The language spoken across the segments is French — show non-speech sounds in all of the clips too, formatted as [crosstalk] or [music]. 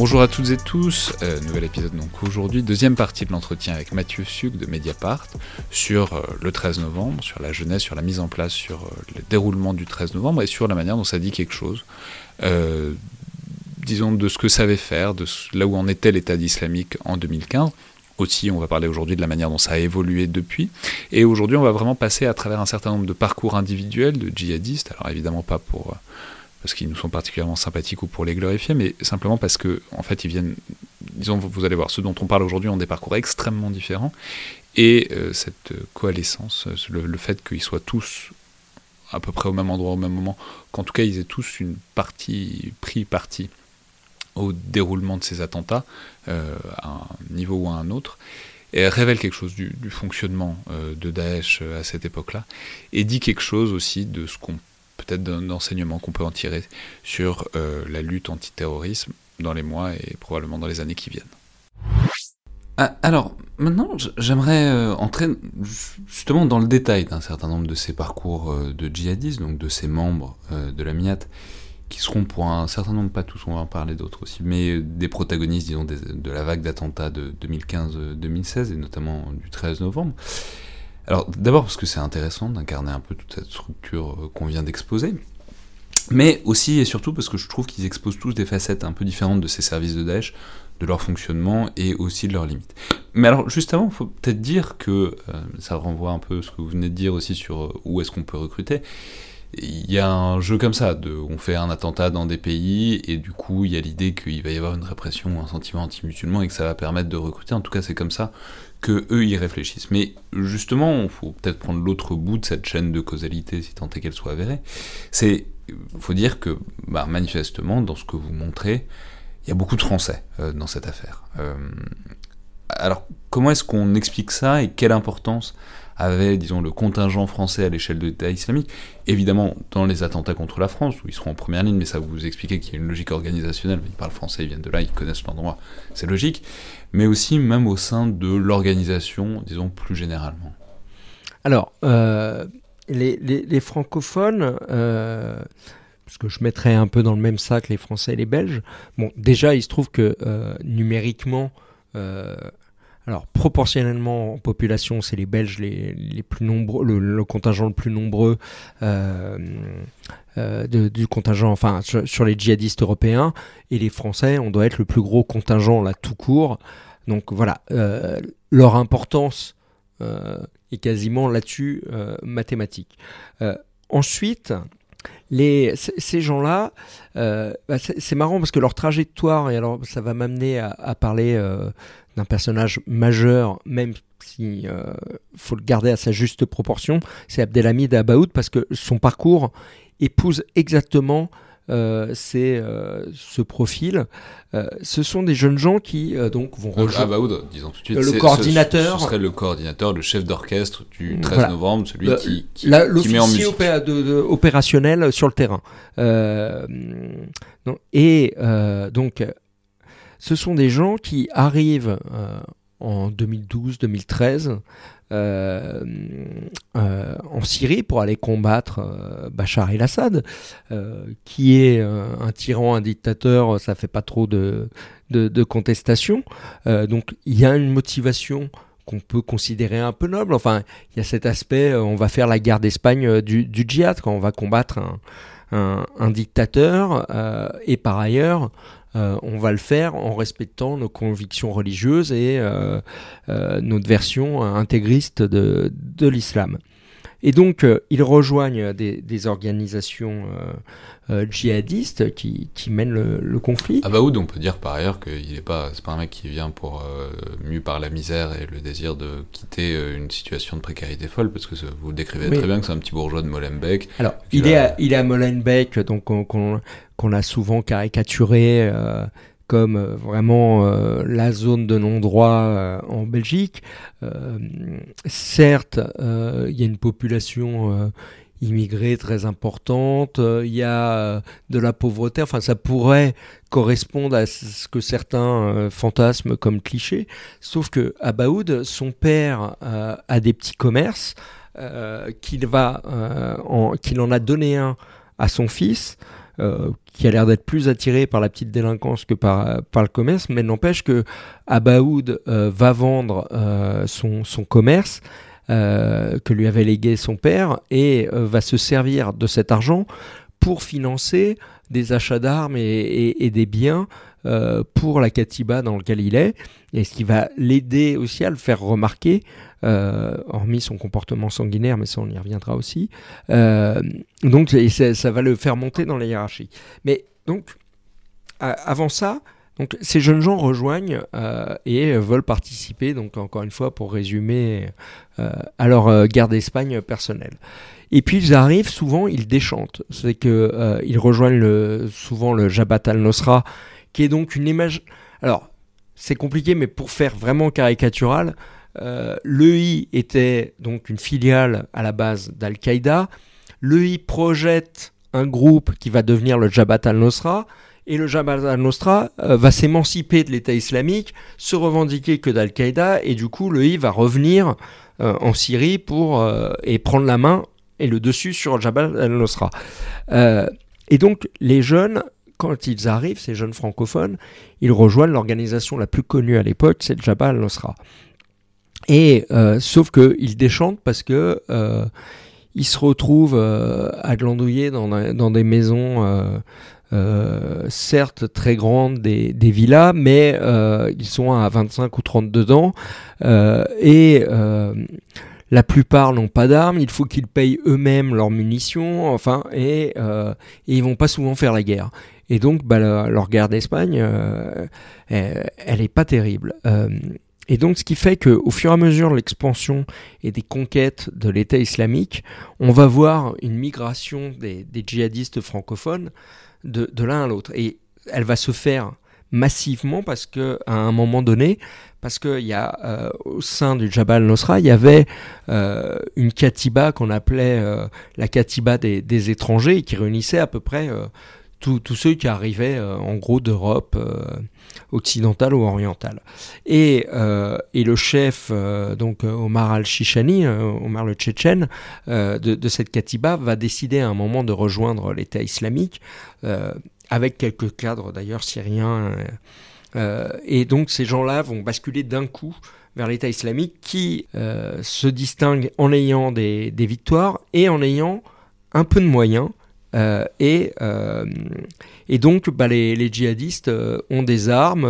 Bonjour à toutes et tous, euh, nouvel épisode donc aujourd'hui, deuxième partie de l'entretien avec Mathieu Suc de Mediapart sur euh, le 13 novembre, sur la jeunesse, sur la mise en place, sur euh, le déroulement du 13 novembre et sur la manière dont ça dit quelque chose, disons de ce que ça avait faire, de là où en était l'État islamique en 2015. Aussi, on va parler aujourd'hui de la manière dont ça a évolué depuis. Et aujourd'hui, on va vraiment passer à travers un certain nombre de parcours individuels de djihadistes. Alors évidemment pas pour parce qu'ils nous sont particulièrement sympathiques ou pour les glorifier, mais simplement parce que en fait, ils viennent. Disons, vous allez voir, ceux dont on parle aujourd'hui ont des parcours extrêmement différents. Et euh, cette euh, coalescence, euh, le, fait qu'ils soient tous à peu près au même endroit au même moment, qu'en tout cas ils aient tous une partie, pris parti au déroulement de ces attentats, à un niveau ou à un autre, révèle quelque chose du, fonctionnement de Daesh à cette époque-là, et dit quelque chose aussi de ce qu'on peut-être d'un enseignement qu'on peut en tirer sur euh, la lutte antiterrorisme dans les mois et probablement dans les années qui viennent. Ah, alors, maintenant, j'aimerais euh, entrer justement dans le détail d'un certain nombre de ces parcours euh, de djihadistes, donc de ces membres de la MIAT, qui seront pour un certain nombre, pas tous, on va en parler d'autres aussi, mais des protagonistes, disons, de la vague d'attentats de 2015-2016, et notamment du 13 novembre. Alors, d'abord parce que c'est intéressant d'incarner un peu toute cette structure euh, qu'on vient d'exposer, mais aussi et surtout parce que je trouve qu'ils exposent tous des facettes un peu différentes de ces services de Daesh, de leur fonctionnement et aussi de leurs limites. Mais alors, juste avant, il faut peut-être dire que, euh, ça renvoie un peu ce que vous venez de dire aussi sur euh, où est-ce qu'on peut recruter. Il y a un jeu comme ça, on fait un attentat dans des pays, et du coup, il y a l'idée qu'il va y avoir une répression, un sentiment anti-musulman, et que ça va permettre de recruter. En tout cas, c'est comme ça que eux y réfléchissent. Mais justement, il faut peut-être prendre l'autre bout de cette chaîne de causalité, si tant est qu'elle soit avérée. C'est, faut dire que, bah, manifestement, dans ce que vous montrez, il y a beaucoup de Français euh, dans cette affaire. Euh, alors, comment est-ce qu'on explique ça et quelle importance avait, disons, le contingent français à l'échelle de l'État islamique? Évidemment, dans les attentats contre la France, où ils seront en première ligne, mais ça vous expliquer qu'il y a une logique organisationnelle. Ils parlent français, ils viennent de là, ils connaissent l'endroit, c'est logique. Mais aussi, même au sein de l'organisation, disons, plus généralement. Alors, euh, les, francophones, euh, parce que je mettrais un peu dans le même sac les Français et les Belges, bon, déjà, il se trouve que euh, numériquement, euh, alors proportionnellement en population, c'est les Belges les, plus nombreux, le, contingent le plus nombreux euh, euh, du contingent, enfin, sur, les djihadistes européens, et les Français, on doit être le plus gros contingent là tout court. Donc voilà, euh, leur importance est quasiment là-dessus mathématique. Ensuite, ces gens-là, bah, c'est marrant parce que leur trajectoire, et alors ça va m'amener à, parler d'un personnage majeur, même si euh, faut le garder à sa juste proportion, c'est Abdelhamid Abaoud parce que son parcours épouse exactement euh, c'est, euh, ce profil. Euh, ce sont des jeunes gens qui donc vont rejoindre. Abaoud, disons tout de suite, Le c'est- ce- coordinateur. Ce, serait le coordinateur, le chef d'orchestre du 13 Voilà. novembre, celui Le- qui, qui, La- qui met en musique. opé- de- de- opérationnel sur le terrain. Non, et donc, ce sont des gens qui arrivent euh, en 2012-2013 euh, euh, en Syrie pour aller combattre Bachar el-Assad, qui est un tyran, un dictateur, ça fait pas trop de, de, contestation. Donc, il y a une motivation qu'on peut considérer un peu noble. Enfin, il y a cet aspect, on va faire la guerre d'Espagne du, djihad, quand on va combattre un, dictateur, et par ailleurs, euh, on va le faire en respectant nos convictions religieuses et euh, euh, notre version intégriste de l'islam. Et donc, euh, ils rejoignent des, des organisations euh, euh, djihadistes qui, qui mènent le, le conflit. Abaoud, on peut dire par ailleurs qu'il est pas, c'est pas un mec qui vient pour euh, mu par la misère et le désir de quitter une situation de précarité folle, parce que vous le décrivez Oui. très bien que c'est un petit bourgeois de Molenbeek. Alors, il est, à, il est à Molenbeek, donc qu'on a souvent caricaturé comme euh, vraiment euh, la zone de non-droit euh, en Belgique. Certes, il y a une population immigrée très importante, il y a de la pauvreté, enfin ça pourrait correspondre à ce que certains fantasment comme cliché, sauf que à Baoud, son père a des petits commerces, qu'il va, qu'il en a donné un à son fils, qui a l'air d'être plus attiré par la petite délinquance que par, le commerce, mais n'empêche que Abaoud va vendre son, son, commerce que lui avait légué son père et va se servir de cet argent pour financer des achats d'armes et, des biens euh, pour la Katiba dans lequel il est, et ce qui va l'aider aussi à le faire remarquer, euh, hormis son comportement sanguinaire, mais ça on y reviendra aussi. Euh, donc ça, va le faire monter dans la hiérarchie. Mais donc, avant ça, donc, ces jeunes gens rejoignent et veulent participer, donc encore une fois pour résumer, à leur guerre d'Espagne personnelle. Et puis ils arrivent, souvent ils déchantent. C'est que euh, ils rejoignent souvent le Jabhat al-Nosra, qui est donc une image. Alors c'est compliqué, mais pour faire vraiment caricatural, euh, l'EI était donc une filiale à la base d'Al-Qaïda. L'EI projette un groupe qui va devenir le Jabhat al-Nosra. Et le Jabhat al-Nosra euh, va s'émanciper de l'État islamique, se revendiquer que d'Al-Qaïda, et du coup, l'EI va revenir en Syrie pour, et prendre la main et le dessus sur Jabal al-Nosra. Euh, et donc les jeunes, quand ils arrivent, ces jeunes francophones, ils rejoignent l'organisation la plus connue à l'époque, c'est Jabal al-Nosra. Et euh, sauf qu'ils déchantent parce que euh, ils se retrouvent à glandouiller dans, dans, des maisons. certes très grandes, des, des villas, mais ils sont à 25 ou 30 dedans. et la plupart n'ont pas d'armes, il faut qu'ils payent eux-mêmes leurs munitions, enfin, et, euh, et, ils vont pas souvent faire la guerre. Et donc, bah, leur guerre d'Espagne, euh, elle n'est pas terrible. Euh, et donc, ce qui fait qu'au fur et à mesure de l'expansion et des conquêtes de l'État islamique, on va voir une migration des, djihadistes francophones de, de l'un à l'autre. Et elle va se faire massivement parce que à un moment donné, parce qu'il y a euh, au sein du Jabal Nosra, il y avait euh, une katiba qu'on appelait euh, la katiba des, étrangers et qui réunissait à peu près tous ceux qui arrivaient en gros d'Europe occidentale ou orientale. Et, et le chef, donc Omar al-Shishani, Omar le Tchétchène, de, cette katiba, va décider à un moment de rejoindre l'État islamique avec quelques cadres d'ailleurs syriens. Euh, euh, et donc ces gens-là vont basculer d'un coup vers l'État islamique qui euh, se distingue en ayant des, victoires et en ayant un peu de moyens. et, et donc bah, les, les, djihadistes ont des armes,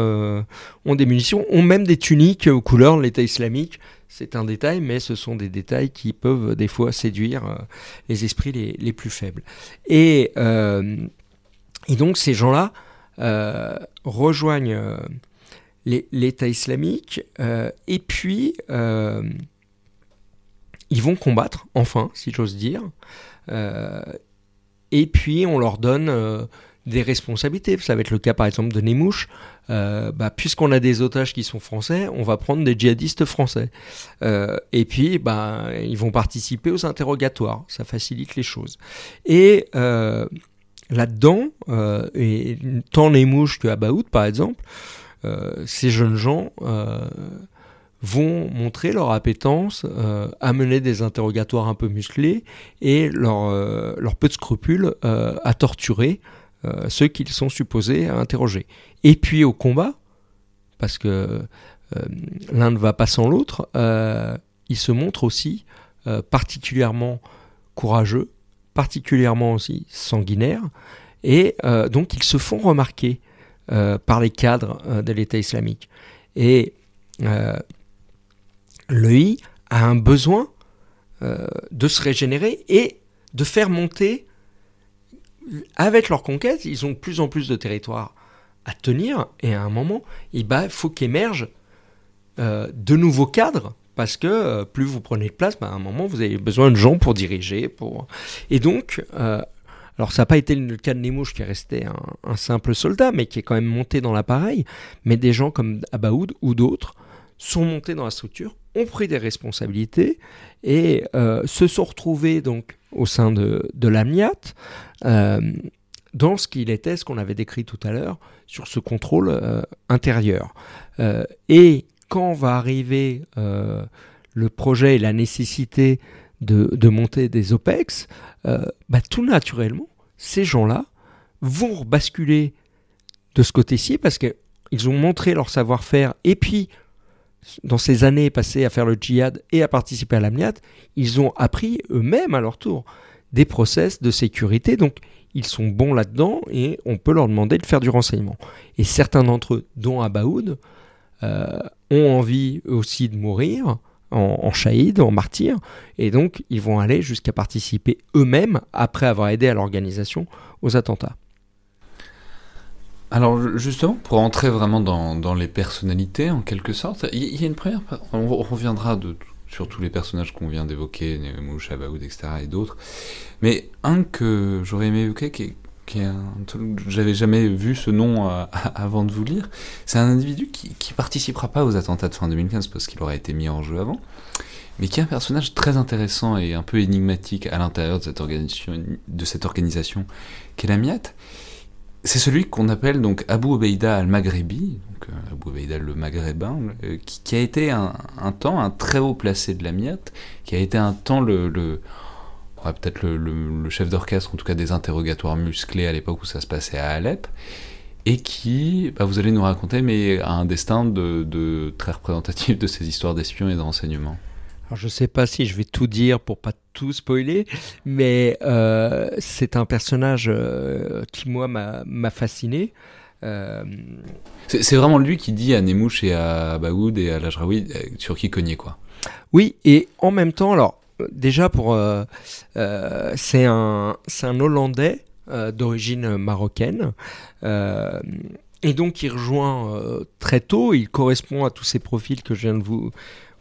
ont des munitions, ont même des tuniques aux couleurs de l'État islamique. C'est un détail, mais ce sont des détails qui peuvent des fois séduire les esprits les, les, plus faibles. Et et donc ces gens-là euh, rejoignent euh, l'État islamique euh, et puis ils vont combattre, enfin, si j'ose dire. et puis on leur donne des responsabilités. Ça va être le cas par exemple de Nemouche. bah, Puisqu'on a des otages qui sont français, on va prendre des djihadistes français. et puis bah, ils vont participer aux interrogatoires. Ça facilite les choses. Et là-dedans, euh, et tant les mouches que Abaoud par exemple, euh, ces jeunes gens euh, vont montrer leur appétence à mener des interrogatoires un peu musclés et leur peu de scrupules à torturer ceux qu'ils sont supposés interroger. Et puis au combat, parce que l'un ne va pas sans l'autre, ils se montrent aussi particulièrement courageux, particulièrement aussi sanguinaires, et euh, donc ils se font remarquer euh, par les cadres euh, de l'État islamique. Et l'EI a un besoin de se régénérer et de faire monter, avec leur conquête, ils ont de plus en plus de territoires à tenir, et à un moment, il faut qu'émergent de nouveaux cadres parce que euh, plus vous prenez de place, bah, à un moment, vous avez besoin de gens pour diriger. Pour... Et donc, euh, alors ça n'a pas été le cas de Nemouche qui est resté un, simple soldat, mais qui est quand même monté dans l'appareil. Mais des gens comme Abaoud ou d'autres sont montés dans la structure, ont pris des responsabilités et euh, se sont retrouvés donc au sein de, de l'AMIAT dans ce qu'il était, ce qu'on avait décrit tout à l'heure, sur ce contrôle intérieur. et quand va arriver euh, le projet et la nécessité de, monter des OPEX, euh, bah, tout naturellement, ces gens-là vont basculer de ce côté-ci parce qu'ils ont montré leur savoir-faire et puis dans ces années passées à faire le djihad et à participer à l'AMNIAT, ils ont appris eux-mêmes à leur tour des process de sécurité. Donc ils sont bons là-dedans et on peut leur demander de faire du renseignement. Et certains d'entre eux, dont Abaoud, ont envie aussi de mourir en, en en martyr, et donc ils vont aller jusqu'à participer eux-mêmes, après avoir aidé à l'organisation, aux attentats. Alors justement, pour entrer vraiment dans, les personnalités, en quelque sorte, il y, a une première... On reviendra sur tous les personnages qu'on vient d'évoquer, Mouch, Abaoud, etc. et d'autres. Mais un que j'aurais aimé évoquer, qui est, j'avais jamais vu ce nom euh, [laughs] avant de vous lire, c'est un individu qui, qui participera pas aux attentats de fin 2015 parce qu'il aurait été mis en jeu avant, mais qui est un personnage très intéressant et un peu énigmatique à l'intérieur de cette organisation, de cette organisation qu'est la MIAT c'est celui qu'on appelle donc Abu Obeida al-Maghribi, donc euh, Abu Obeida le Maghrébin, euh, qui, a été un, temps un très haut placé de la MIAT, qui a été un temps le, peut-être le, chef d'orchestre, en tout cas des interrogatoires musclés à l'époque où ça se passait à Alep, et qui, bah, vous allez nous raconter, mais a un destin de, de très représentatif de ces histoires d'espions et de renseignements. Alors je sais pas si je vais tout dire pour pas tout spoiler, mais euh, c'est un personnage euh, qui moi m'a fasciné. Euh, c'est vraiment lui qui dit à Nemouche et à Baoud et à Lajraoui sur qui cogner quoi. Oui, et en même temps, alors déjà pour c'est un c'est un Hollandais d'origine marocaine. et donc il rejoint très tôt, il correspond à tous ces profils que je viens de vous,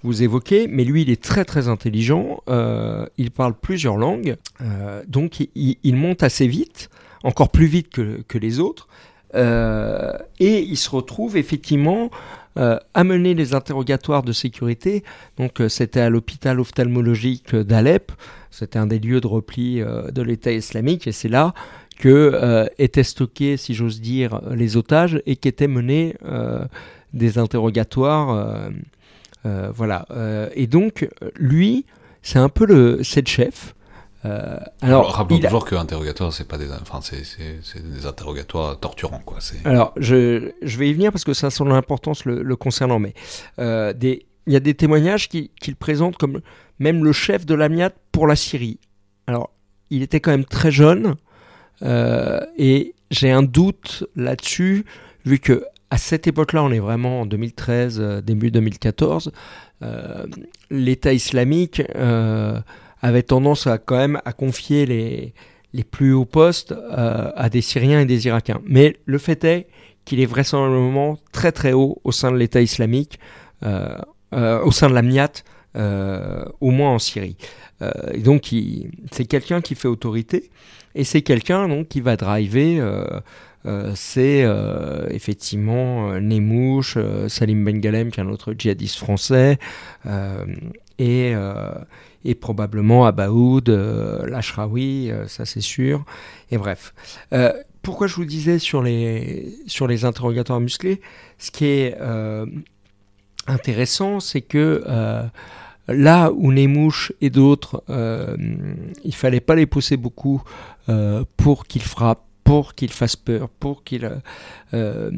vous évoquez, mais lui, il est très très intelligent, euh, il parle plusieurs langues, euh, donc il, monte assez vite, encore plus vite que, les autres, euh, et il se retrouve effectivement à mener les interrogatoires de sécurité. Donc c'était à l'hôpital ophtalmologique d'Alep, c'était un des lieux de repli de l'État islamique, et c'est là que étaient stockés, si j'ose dire, les otages et qu'étaient menés des interrogatoires euh, voilà. Euh, et donc, lui, c'est un peu le, le chef. Euh, alors, rappelons toujours que interrogatoire, c'est pas des, enfin, c'est, des interrogatoires torturants, quoi. Alors, je, je, vais y venir parce que ça a son importance le, concernant, mais des, il y a des témoignages qu'il qui le présentent comme même le chef de l'Amiat pour la Syrie. Alors, il était quand même très jeune et j'ai un doute là-dessus vu que à cette époque-là, on est vraiment en 2013, euh, début 2014, euh, l'État islamique euh, avait tendance à quand même à confier les, les plus hauts postes à des Syriens et des Irakiens. Mais le fait est qu'il est vraisemblablement très très haut au sein de l'État islamique, au sein de la MIAT, au moins en Syrie. donc c'est quelqu'un qui fait autorité et c'est quelqu'un donc qui va driver euh, c'est euh, effectivement euh, Nemouche, Salim Bengalem, qui est un autre djihadiste français, et, et, probablement Abaoud, Lashraoui, ça c'est sûr. Et bref. pourquoi je vous disais sur les, sur les interrogatoires musclés? Ce qui est intéressant, c'est que là où Nemouche et d'autres, il fallait pas les pousser beaucoup pour qu'ils frappent pour qu'il fasse peur, pour qu'il euh, euh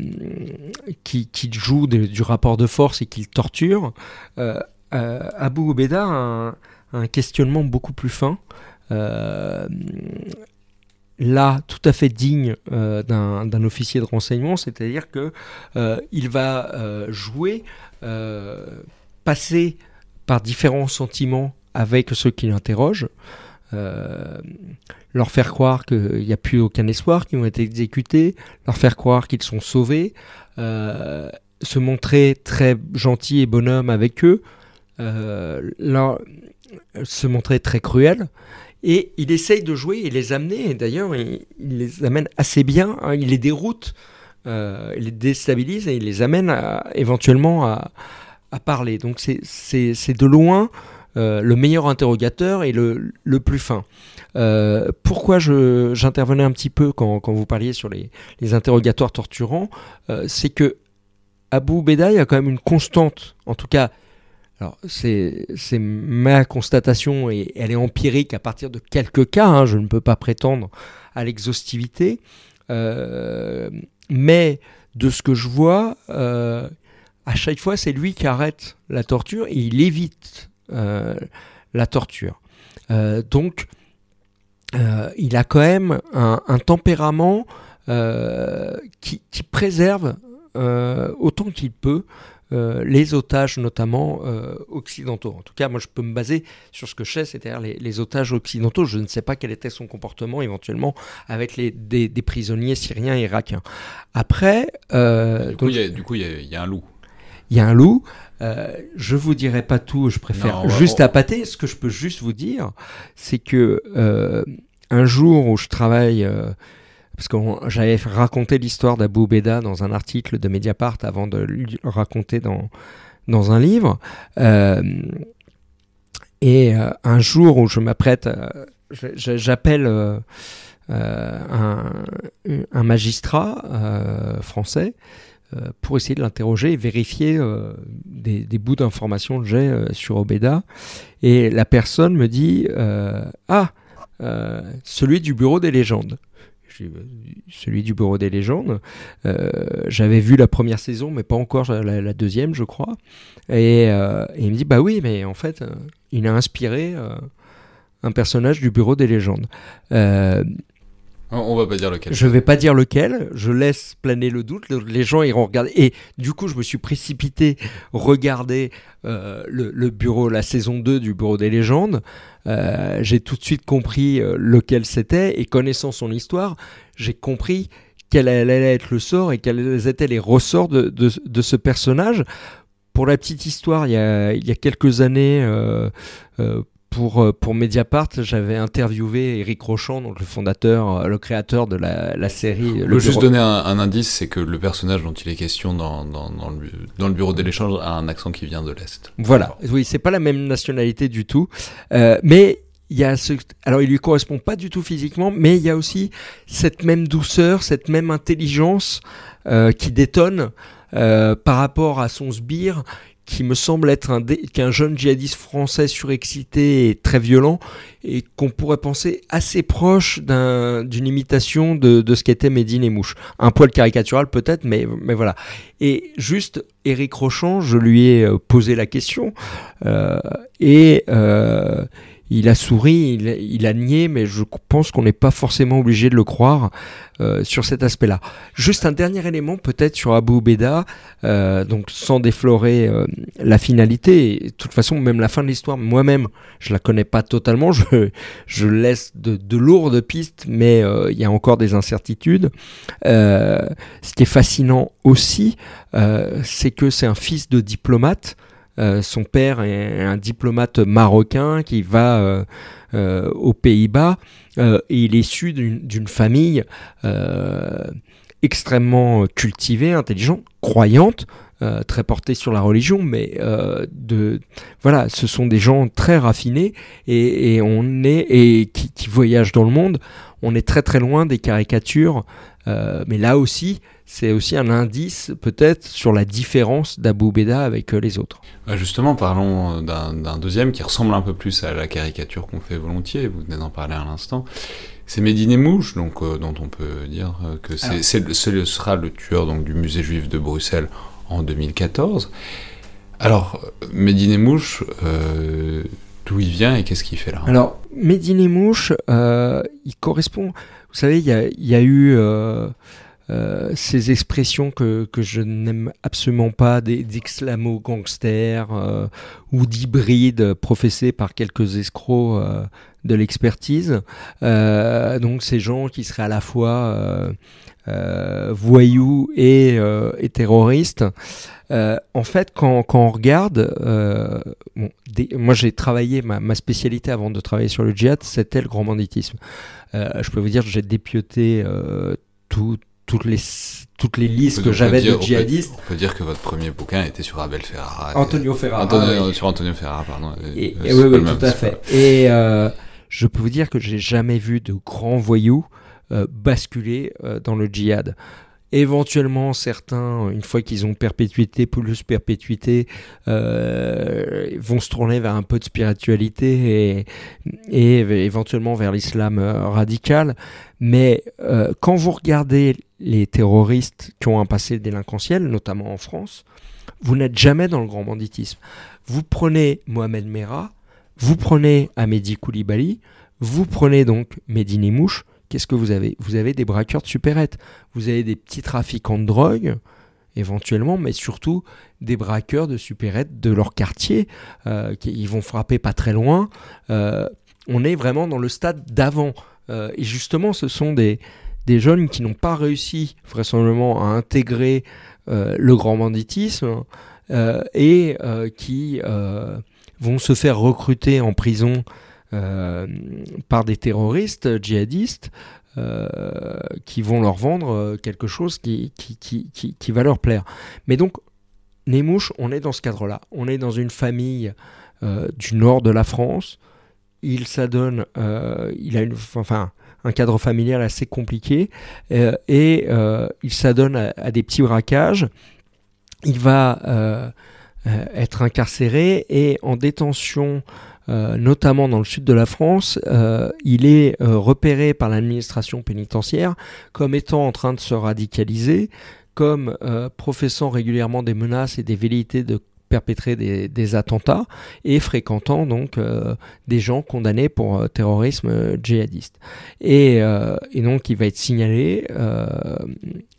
joue du rapport de force et qu'il torture, euh, euh, Abu Ubeda a un, questionnement beaucoup plus fin. là, tout à fait digne d'un officier de renseignement, c'est-à-dire que il va jouer, passer par différents sentiments avec ceux qui l'interrogent. Euh, leur faire croire qu'il n'y a plus aucun espoir, qu'ils ont été exécutés, leur faire croire qu'ils sont sauvés, euh, se montrer très gentil et bonhomme avec eux, euh, se montrer très cruel. Et il essaye de jouer et les amener, d'ailleurs il, les amène assez bien, hein, il les déroute, il les déstabilise et il les amène éventuellement à, à parler. Donc c'est de loin euh, le meilleur interrogateur et le, le plus fin. Euh, pourquoi j'intervenais un petit peu quand, quand, vous parliez sur les, interrogatoires torturants, euh, c'est que Abu Bedaï a quand même une constante, en tout cas, alors c'est ma constatation et elle est empirique à partir de quelques cas, hein, je ne peux pas prétendre à l'exhaustivité. mais de ce que je vois, à chaque fois, c'est lui qui arrête la torture et il évite la torture. donc, il a quand même un, tempérament qui, préserve autant qu'il peut euh, les otages notamment euh, occidentaux. En tout cas, moi je peux me baser sur ce que je sais, c'est-à-dire les, otages occidentaux. Je ne sais pas quel était son comportement éventuellement avec les, des, prisonniers syriens et irakiens. Après... Euh, du, coup, il y, a un loup. Il y a un loup. je vous dirai pas tout, je préfère juste appâter. Ce que je peux juste vous dire, c'est que un jour où je travaille parce que j'avais raconté l'histoire d'Abou Beda dans un article de Mediapart avant de le raconter dans, dans un livre. Euh, et euh, un jour où je m'apprête, j'appelle euh, un, un, magistrat français pour essayer de l'interroger et vérifier des, bouts d'informations que j'ai sur Obeda. Et la personne me dit Ah, celui du bureau des légendes celui du Bureau des légendes. Euh, j'avais vu la première saison, mais pas encore la, deuxième, je crois. Euh, et, il me dit, bah oui, mais en fait, euh, il a inspiré un personnage du Bureau des légendes. On va pas dire lequel. Je vais pas dire lequel. Je laisse planer le doute. Les gens iront regarder. Et du coup, je me suis précipité regarder le, bureau, la saison 2 du Bureau des légendes. Euh, j'ai tout de suite compris euh, lequel c'était et connaissant son histoire, j'ai compris quel allait être le sort et quels étaient les ressorts de, ce personnage. Pour la petite histoire, il y a, quelques années, euh, euh, pour Mediapart, j'avais interviewé Eric Rochon, donc le fondateur, euh, le créateur de la, la série. Je peux juste donner un, indice, c'est que le personnage dont il est question dans, dans, dans, le, dans le, bureau de l'échange a un accent qui vient de l'Est. Voilà, oui, c'est pas la même nationalité du tout. Euh, mais il y a ce... Alors il lui correspond pas du tout physiquement, mais il y a aussi cette même douceur, cette même intelligence euh, qui détonne euh, par rapport à son sbire qui me semble être un, qu'un jeune djihadiste français surexcité et très violent, et qu'on pourrait penser assez proche d'une imitation de, ce qu'était Médine et Mouche. Un poil caricatural peut-être, mais, mais voilà. Et juste, Eric Rochon, je lui ai euh, posé la question, euh, et... Euh, il a souri, il, a nié, mais je pense qu'on n'est pas forcément obligé de le croire euh, sur cet aspect-là. Juste un dernier élément peut-être sur Abu Ubeda, euh, donc sans déflorer euh, la finalité, de toute façon même la fin de l'histoire, moi-même je la connais pas totalement, je, laisse de lourdes pistes, mais il y a encore des incertitudes. ce qui est fascinant aussi, c'est que c'est un fils de diplomate, euh, son père est un diplomate marocain qui va euh, euh, aux Pays-Bas. Et il est issu d'une famille extrêmement cultivée, intelligente, croyante, très portée sur la religion, mais de voilà, ce sont des gens très raffinés et, on est et qui, qui, voyagent dans le monde. On est très très loin des caricatures, mais là aussi, c'est aussi un indice peut-être sur la différence d'Abou Beda avec euh, les autres. Bah, justement, parlons euh, d'un deuxième qui ressemble un peu plus à la caricature qu'on fait volontiers, vous venez d'en parler à l'instant. C'est Médine Mouche, donc, euh, dont on peut dire que c'est, ce sera le tueur donc, du musée juif de Bruxelles en 2014. Alors, Médine Mouche, d'où il vient et qu'est-ce qu'il fait là? Alors, Médine Mouche, il correspond. Vous savez, il y a, eu. Euh, ces expressions que, que je n'aime absolument pas, d'exclamo-gangsters euh, ou d'hybrides professés par quelques escrocs euh, de l'expertise. donc ces gens qui seraient à la fois voyous et, et terroristes. en fait, quand, quand on regarde, bon, moi j'ai travaillé, ma, ma, spécialité avant de travailler sur le djihad, c'était le grand banditisme. je peux vous dire que j'ai dépioté tout, toutes les, toutes les listes que j'avais de djihadistes. On peut, dire que votre premier bouquin était sur Abel Ferrara. Antonio Ferrara. Sur Antonio Ferrara, pardon. Et, oui, tout à fait. Et euh, je peux vous dire que j'ai jamais vu de grands voyous euh, basculer euh, dans le djihad. Éventuellement, certains, une fois qu'ils ont perpétuité, plus perpétuité, euh, vont se tourner vers un peu de spiritualité et, éventuellement vers l'islam euh, radical. Mais euh, quand vous regardez les terroristes qui ont un passé délinquentiel, notamment en France, vous n'êtes jamais dans le grand banditisme. Vous prenez Mohamed Merah, vous prenez Amédi Koulibaly, vous prenez donc Medine Mouche, qu'est-ce que vous avez? Vous avez des braqueurs de supérettes, vous avez des petits trafiquants de drogue, éventuellement, mais surtout des braqueurs de supérettes de leur quartier, euh, qui ils vont frapper pas très loin. Euh, on est vraiment dans le stade d'avant. Euh, et justement, ce sont des, jeunes qui n'ont pas réussi vraisemblablement à intégrer le grand banditisme et qui vont se faire recruter en prison par des terroristes djihadistes euh, qui vont leur vendre euh, quelque chose qui, qui, qui, qui, va leur plaire. Mais donc, Némouche, on est dans ce cadre-là. On est dans une famille du nord de la France. Il s'adonne, il a enfin, un cadre familial assez compliqué et il s'adonne à, des petits braquages. Il va être incarcéré et en détention euh, notamment dans le sud de la France, euh, il est euh, repéré par l'administration pénitentiaire comme étant en train de se radicaliser, comme professant régulièrement des menaces et des velléités de perpétrer des, attentats et fréquentant donc des gens condamnés pour terrorisme djihadiste. Et, donc il va être signalé.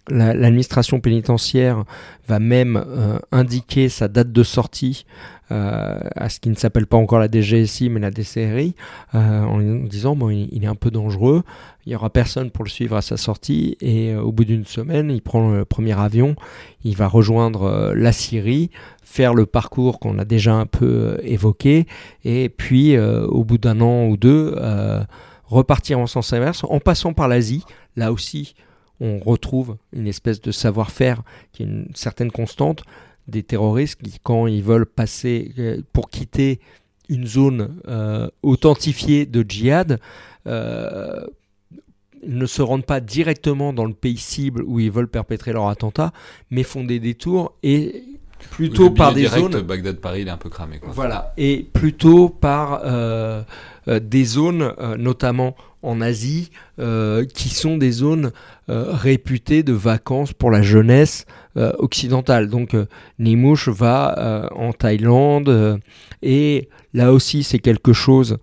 L'administration pénitentiaire va même indiquer sa date de sortie à ce qui ne s'appelle pas encore la DGSI mais la DCRI, euh, en disant bon, il, est un peu dangereux, il n'y aura personne pour le suivre à sa sortie, et euh, au bout d'une semaine, il prend le premier avion, il va rejoindre la Syrie, faire le parcours qu'on a déjà un peu évoqué, et puis au bout d'un an ou deux, repartir en sens inverse, en passant par l'Asie, là aussi on retrouve une espèce de savoir-faire qui est une certaine constante des terroristes qui, quand ils veulent passer euh, pour quitter une zone euh, authentifiée de djihad, euh, ne se rendent pas directement dans le pays cible où ils veulent perpétrer leur attentat, mais font des détours et plutôt par des zones. Bagdad-Paris, il est un peu cramé. Voilà, et plutôt par des zones, notamment en Asie, qui sont des zones réputées de vacances pour la jeunesse euh, occidentale. Donc euh, Nimouche va euh, en Thaïlande et là aussi c'est quelque chose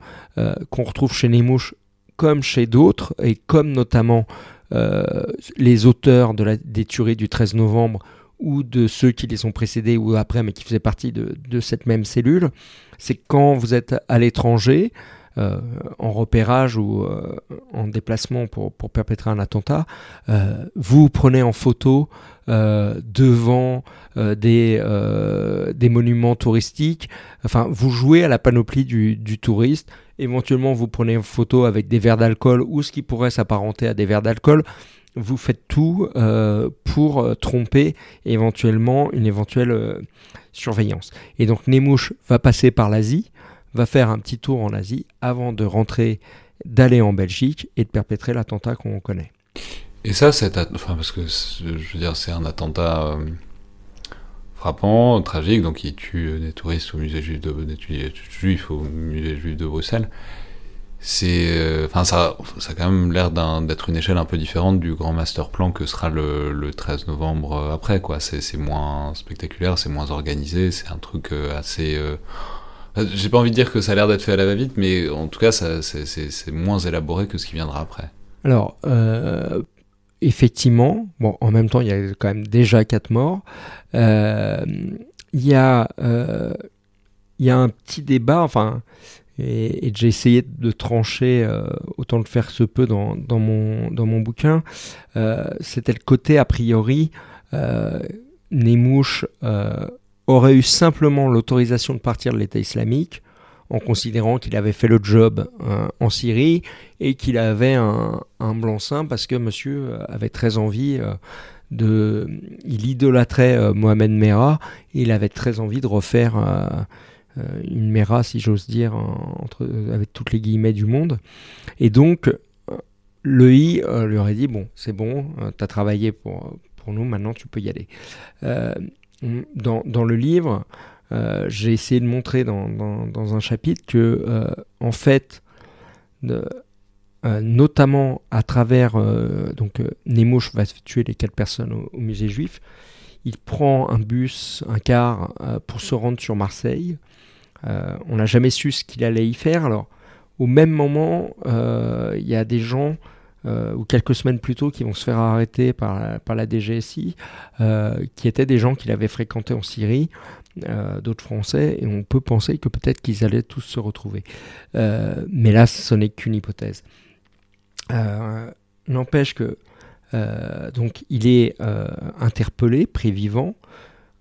qu'on retrouve chez Nimouche comme chez d'autres et comme notamment les auteurs des tueries du 13 novembre ou de ceux qui les ont précédés ou après, mais qui faisaient partie de, cette même cellule, c'est quand vous êtes à l'étranger, euh, en repérage ou euh, en déplacement pour, perpétrer un attentat, euh, vous prenez en photo devant des, des monuments touristiques, enfin vous jouez à la panoplie du, du touriste, éventuellement vous prenez en photo avec des verres d'alcool ou ce qui pourrait s'apparenter à des verres d'alcool vous faites tout pour tromper éventuellement une éventuelle surveillance. Et donc Nemouche va passer par l'Asie, va faire un petit tour en Asie avant de rentrer, d'aller en Belgique et de perpétrer l'attentat qu'on connaît. Et ça, c'est parce que je veux dire, c'est un attentat euh, frappant, tragique, donc il tue des touristes au musée juif de, des juifs musée juif de Bruxelles. C'est, euh, enfin ça, ça a quand même l'air d'être une échelle un peu différente du grand master plan que sera le, le 13 novembre euh, après, quoi. C'est moins spectaculaire, c'est moins organisé, c'est un truc assez euh, j'ai pas envie de dire que ça a l'air d'être fait à la va-vite, mais en tout cas, c'est moins élaboré que ce qui viendra après. Alors, euh, effectivement, bon, en même temps, il y a quand même déjà quatre morts. Euh, il y, a, y a un petit débat, enfin, et, j'ai essayé de trancher autant de faire se peut dans, dans, mon, dans mon bouquin. C'était le côté, a priori, Nemouche aurait eu simplement l'autorisation de partir de l'État islamique en considérant qu'il avait fait le job euh, en Syrie et qu'il avait un, blanc-seing parce que monsieur avait très envie euh, de... Il idolâtrait euh, Mohamed Merah et il avait très envie de refaire une Merah, si j'ose dire, avec toutes les guillemets du monde. Et donc, le I lui aurait dit, bon, c'est bon, tu as travaillé pour, pour nous, maintenant tu peux y aller. Dans, dans, le livre, j'ai essayé de montrer dans, un chapitre que, en fait, euh, notamment à travers euh, donc euh, Nemouche va tuer les quatre personnes au, musée juif. Il prend un bus, un car pour se rendre sur Marseille. on n'a jamais su ce qu'il allait y faire. Alors, au même moment, il y a des gens ou quelques semaines plus tôt qui vont se faire arrêter par la DGSI, qui étaient des gens qu'il avait fréquentés en Syrie, d'autres Français, et on peut penser que peut-être qu'ils allaient tous se retrouver. mais là, ce n'est qu'une hypothèse. Euh, n'empêche que euh, donc il est euh, interpellé, prévivant,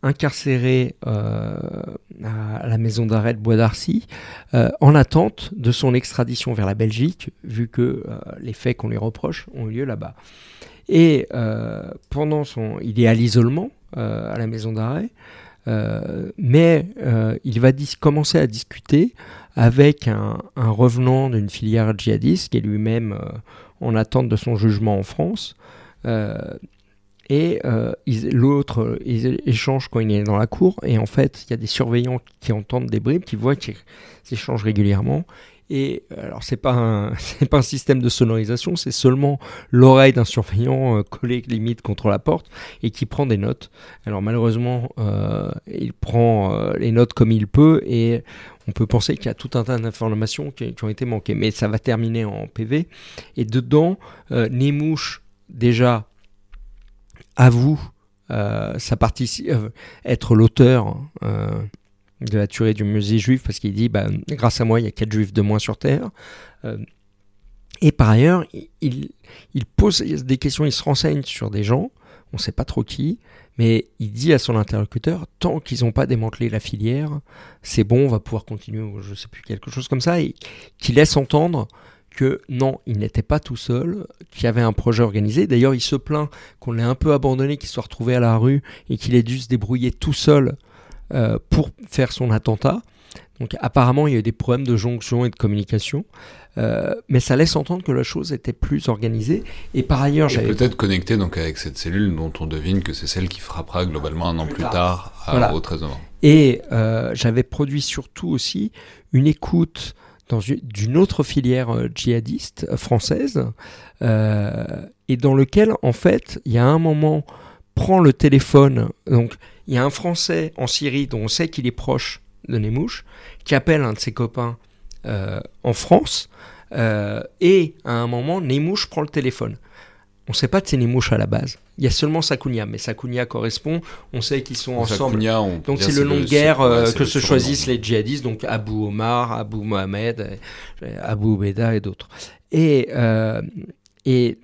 incarcéré à la maison d'arrêt de Bois d'Arcy, en attente de son extradition vers la Belgique, vu que les faits qu'on lui reproche ont eu lieu là-bas. Et pendant son, il est à l'isolement à la maison d'arrêt, mais il va commencer à discuter avec un, revenant d'une filière djihadiste qui est lui-même euh, en attente de son jugement en France. Euh, et euh, l'autre, ils échangent quand il est dans la cour. Et en fait, il y a des surveillants qui entendent des bribes, qui voient qu'ils échangent régulièrement. Et alors, c'est pas un, [laughs] pas un système de sonorisation, c'est seulement l'oreille d'un surveillant collé limite contre la porte et qui prend des notes. Alors malheureusement, il prend les notes comme il peut et on peut penser qu'il y a tout un tas d'informations qui, ont été manquées. Mais ça va terminer en PV. Et dedans, euh, Nemouche, déjà, avoue euh, euh être l'auteur euh, de la tuerie du musée juif parce qu'il dit bah, grâce à moi il y a quatre juifs de moins sur terre et par ailleurs il, pose des questions il se renseigne sur des gens on ne sait pas trop qui mais il dit à son interlocuteur, tant qu'ils n'ont pas démantelé la filière, c'est bon, on va pouvoir continuer, je sais plus, quelque chose comme ça, et qui laisse entendre que non, il n'était pas tout seul, qu'il y avait un projet organisé. D'ailleurs, il se plaint qu'on l'ait un peu abandonné, qu'il soit retrouvé à la rue et qu'il ait dû se débrouiller tout seul euh, pour faire son attentat. Donc apparemment, il y a eu des problèmes de jonction et de communication. Euh, mais ça laisse entendre que la chose était plus organisée. Et par ailleurs, j'avais peut-être connecté donc avec cette cellule dont on devine que c'est celle qui frappera globalement un an plus, tard, au 13 novembre. Et euh, j'avais produit surtout aussi une écoute d'une autre filière djihadiste française, et dans lequel en fait il y a un moment prend le téléphone. Donc il y a un Français en Syrie dont on sait qu'il est proche de Nemouche qui appelle un de ses copains euh, en France. Euh, et à un moment, Nemouche prend le téléphone. On ne sait pas de c'est Nemouche à la base. Il y a seulement Sakounia, mais Sakounia correspond. On sait qu'ils sont ensemble. donc c'est le nom de guerre euh, que se choisissent les djihadistes, donc Abu Omar, Abu Mohamed, Abu Ubeda et d'autres. Et, et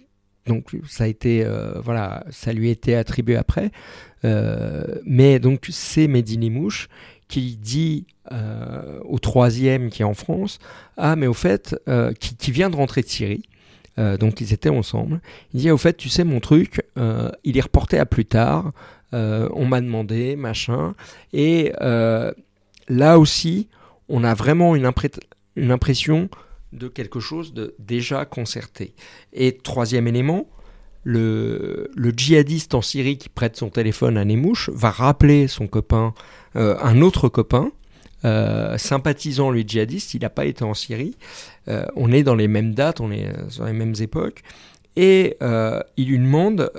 donc ça a été, voilà, ça lui a été attribué après. Mais donc c'est Mehdi Nemouche qui dit euh, au troisième qui est en France, ah mais au fait, euh, qui, vient de rentrer de Syrie, euh, donc ils étaient ensemble, il dit au fait, tu sais mon truc, il est reporté à plus tard, on m'a demandé, machin, et là aussi, on a vraiment une impression de quelque chose de déjà concerté. Et troisième élément, le, djihadiste en Syrie qui prête son téléphone à Nemouche va rappeler son copain, euh, un autre copain, euh, sympathisant lui djihadiste, il n'a pas été en Syrie, euh, on est dans les mêmes dates, on est sur les mêmes époques, et il lui demande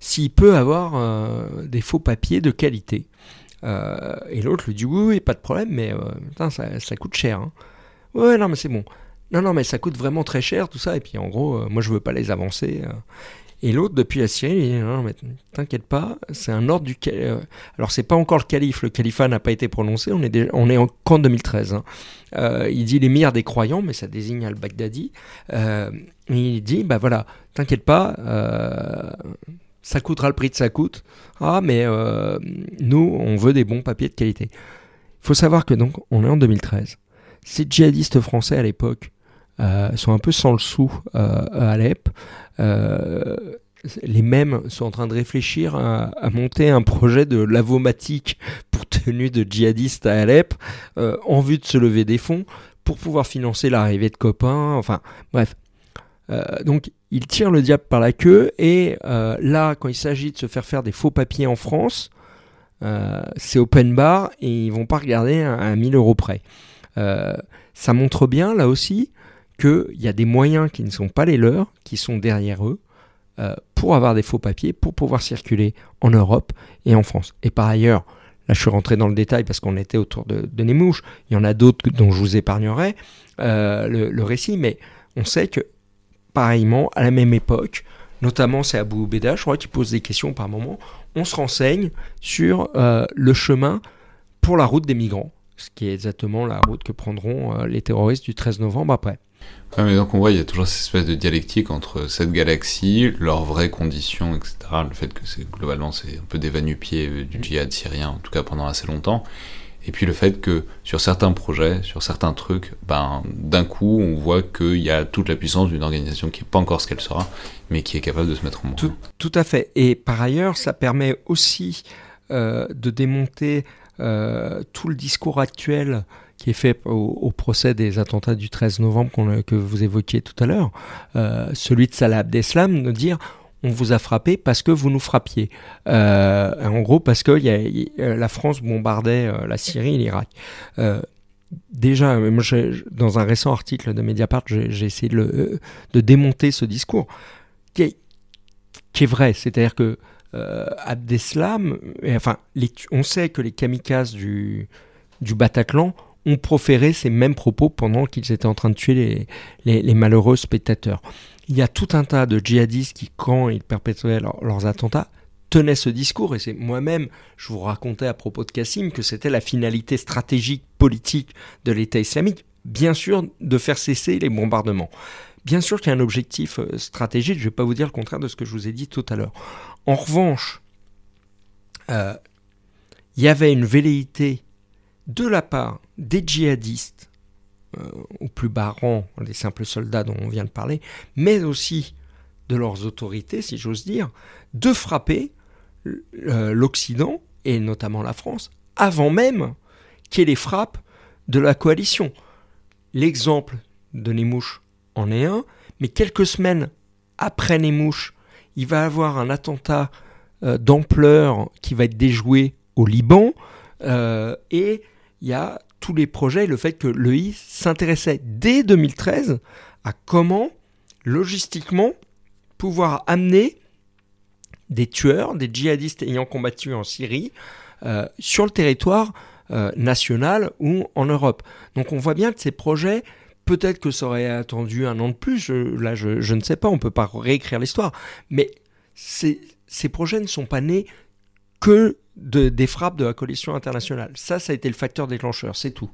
s'il peut avoir des faux papiers de qualité. et l'autre lui dit oui, oui, pas de problème, mais ça, coûte cher. Hein. Ouais, non, mais c'est bon non, non, mais ça coûte vraiment très cher, tout ça. Et puis en gros, euh, moi je veux pas les avancer. Euh. Et l'autre, depuis la Syrie, il dit non, mais t'inquiète pas, c'est un ordre du. Euh, alors c'est pas encore le calife, le califat n'a pas été prononcé, on est, déjà, on est en qu'en 2013. Hein. il dit l'émir des croyants, mais ça désigne al-Baghdadi. il dit bah voilà, t'inquiète pas, ça coûtera le prix de ça coûte. Ah, mais nous, on veut des bons papiers de qualité. Il faut savoir que donc, on est en 2013. Ces djihadistes français à l'époque, euh, sont un peu sans le sou euh, à Alep. Euh, les mêmes sont en train de réfléchir à, monter un projet de lavomatique pour tenue de djihadistes à Alep en vue de se lever des fonds pour pouvoir financer l'arrivée de copains. Enfin, bref. donc, il tire le diable par la queue et là, quand il s'agit de se faire faire des faux papiers en France, c'est open bar et ils vont pas regarder à, 1000 euros près. ça montre bien là aussi qu'il y a des moyens qui ne sont pas les leurs, qui sont derrière eux, pour avoir des faux papiers, pour pouvoir circuler en Europe et en France. Et par ailleurs, Là, je suis rentré dans le détail parce qu'on était autour de, de Nemouche. Il y en a d'autres dont je vous épargnerai euh, le, récit, mais on sait que, pareillement, à la même époque, notamment c'est Abou Beda, je crois, qui pose des questions par moment, on se renseigne sur euh, le chemin pour la route des migrants, ce qui est exactement la route que prendront euh, les terroristes du 13 novembre après mais donc on voit, il y a toujours cette espèce de dialectique entre cette galaxie, leurs vraies conditions, etc. Le fait que globalement c'est un peu des va-nu-pieds euh, du djihad syrien, en tout cas pendant assez longtemps. Et puis le fait que sur certains projets, sur certains trucs, ben, d'un coup, on voit qu'il y a toute la puissance d'une organisation qui n'est pas encore ce qu'elle sera, mais qui est capable de se mettre en mouvement. Tout, à fait. Et par ailleurs, ça permet aussi euh, de démonter euh, tout le discours actuel qui est fait au, procès des attentats du 13 novembre que vous évoquiez tout à l'heure, euh, celui de Salah Abdeslam, de dire on vous a frappé parce que vous nous frappiez. Euh, en gros, parce que euh, la France bombardait la Syrie et l'Irak. déjà, moi, dans un récent article de Mediapart, j'ai essayé de, démonter ce discours, qui est, qui est vrai. C'est-à-dire que Abdeslam, enfin, on sait que les kamikazes du, du Bataclan ont proféré ces mêmes propos pendant qu'ils étaient en train de tuer les, malheureux spectateurs. Il y a tout un tas de djihadistes qui, quand ils perpétuaient leurs attentats, tenaient ce discours, et c'est moi-même, je vous racontais à propos de Kassim que c'était la finalité stratégique politique de l'État islamique, bien sûr de faire cesser les bombardements. Bien sûr qu'il y a un objectif euh, stratégique, je ne vais pas vous dire le contraire de ce que je vous ai dit tout à l'heure. En revanche, euh, il y avait une velléité de la part des djihadistes, euh, au plus bas rang, des simples soldats dont on vient de parler, mais aussi de leurs autorités, si j'ose dire, de frapper euh, l'Occident, et notamment la France, avant même ait les frappes de la coalition. L'exemple de Nemouche en est un, mais quelques semaines après Nemouche, il va y avoir un attentat euh, d'ampleur qui va être déjoué au Liban, et il y a tous les projets le fait que l'EI s'intéressait dès 2013 à comment, logistiquement, pouvoir amener des tueurs, des djihadistes ayant combattu en Syrie, euh, sur le territoire euh, national ou en Europe. Donc on voit bien que ces projets, peut-être que ça aurait attendu un an de plus, là je, ne sais pas, on ne peut pas réécrire l'histoire, mais ces projets ne sont pas nés que des frappes de la coalition internationale. Ça, ça a été le facteur déclencheur, c'est tout.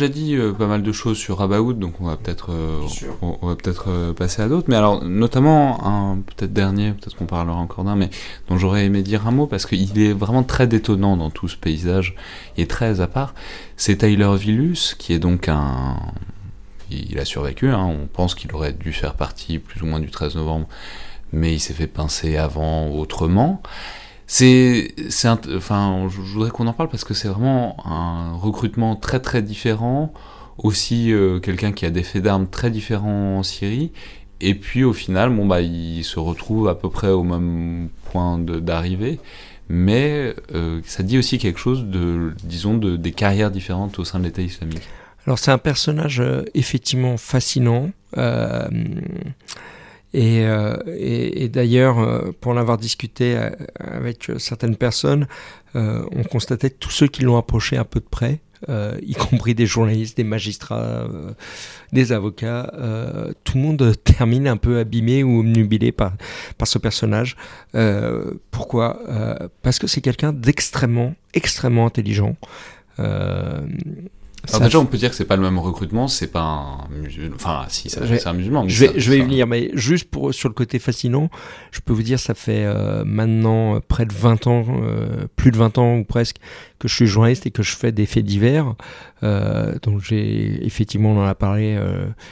Déjà dit euh, pas mal de choses sur Rabaout, donc on va peut-être euh, on, va peut-être euh, passer à d'autres. Mais alors, notamment un peut-être dernier, peut-être qu'on parlera encore d'un, mais dont j'aurais aimé dire un mot parce qu'il est vraiment très détonnant dans tout ce paysage. Est très à part. C'est Tyler Villus, qui est donc un il a survécu. Hein. On pense qu'il aurait dû faire partie plus ou moins du 13 novembre, mais il s'est fait pincer avant autrement. C'est, enfin, je voudrais qu'on en parle parce que c'est vraiment un recrutement très très différent, aussi euh, quelqu'un qui a des faits d'armes très différents en Syrie, et puis au final, bon, bah, ils se retrouvent à peu près au même point d'arrivée. Mais ça dit aussi quelque chose de, disons, de, des carrières différentes au sein de l'État islamique. Alors c'est un personnage effectivement fascinant. Euh, et, et, d'ailleurs, euh, pour en avoir discuté euh, avec certaines personnes, on constatait que tous ceux qui l'ont approché un peu de près, y compris des journalistes, des magistrats, des avocats, tout le monde [laughs] termine un peu abîmé ou obnubilé par, par ce personnage. pourquoi? Parce que c'est quelqu'un d'extrêmement, extrêmement intelligent. Alors déjà, on peut dire que c'est pas le même recrutement, c'est pas un musulman. Enfin, si, c'est un musulman. je vais, je vais y venir, mais juste pour, sur le côté fascinant, je peux vous dire, ça fait euh, maintenant euh, près de 20 ans, euh, plus de 20 ans ou presque, que je suis journaliste et que je fais des faits divers. donc j'ai, effectivement, on en a parlé,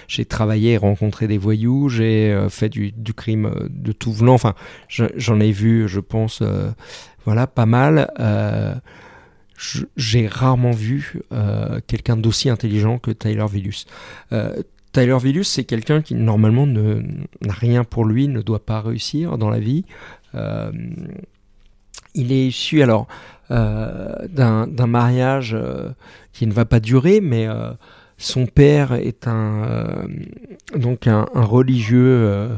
j'ai travaillé et rencontré des voyous, j'ai fait du, du, crime de tout venant. Enfin, j'en ai vu, je pense, voilà, pas mal j'ai rarement vu euh, quelqu'un d'aussi intelligent que Tyler Villus. Euh, Tyler Villus, c'est quelqu'un qui normalement n'a rien pour lui, ne doit pas réussir dans la vie. Euh, il est issu alors d'un mariage qui ne va pas durer, mais son père est donc un religieux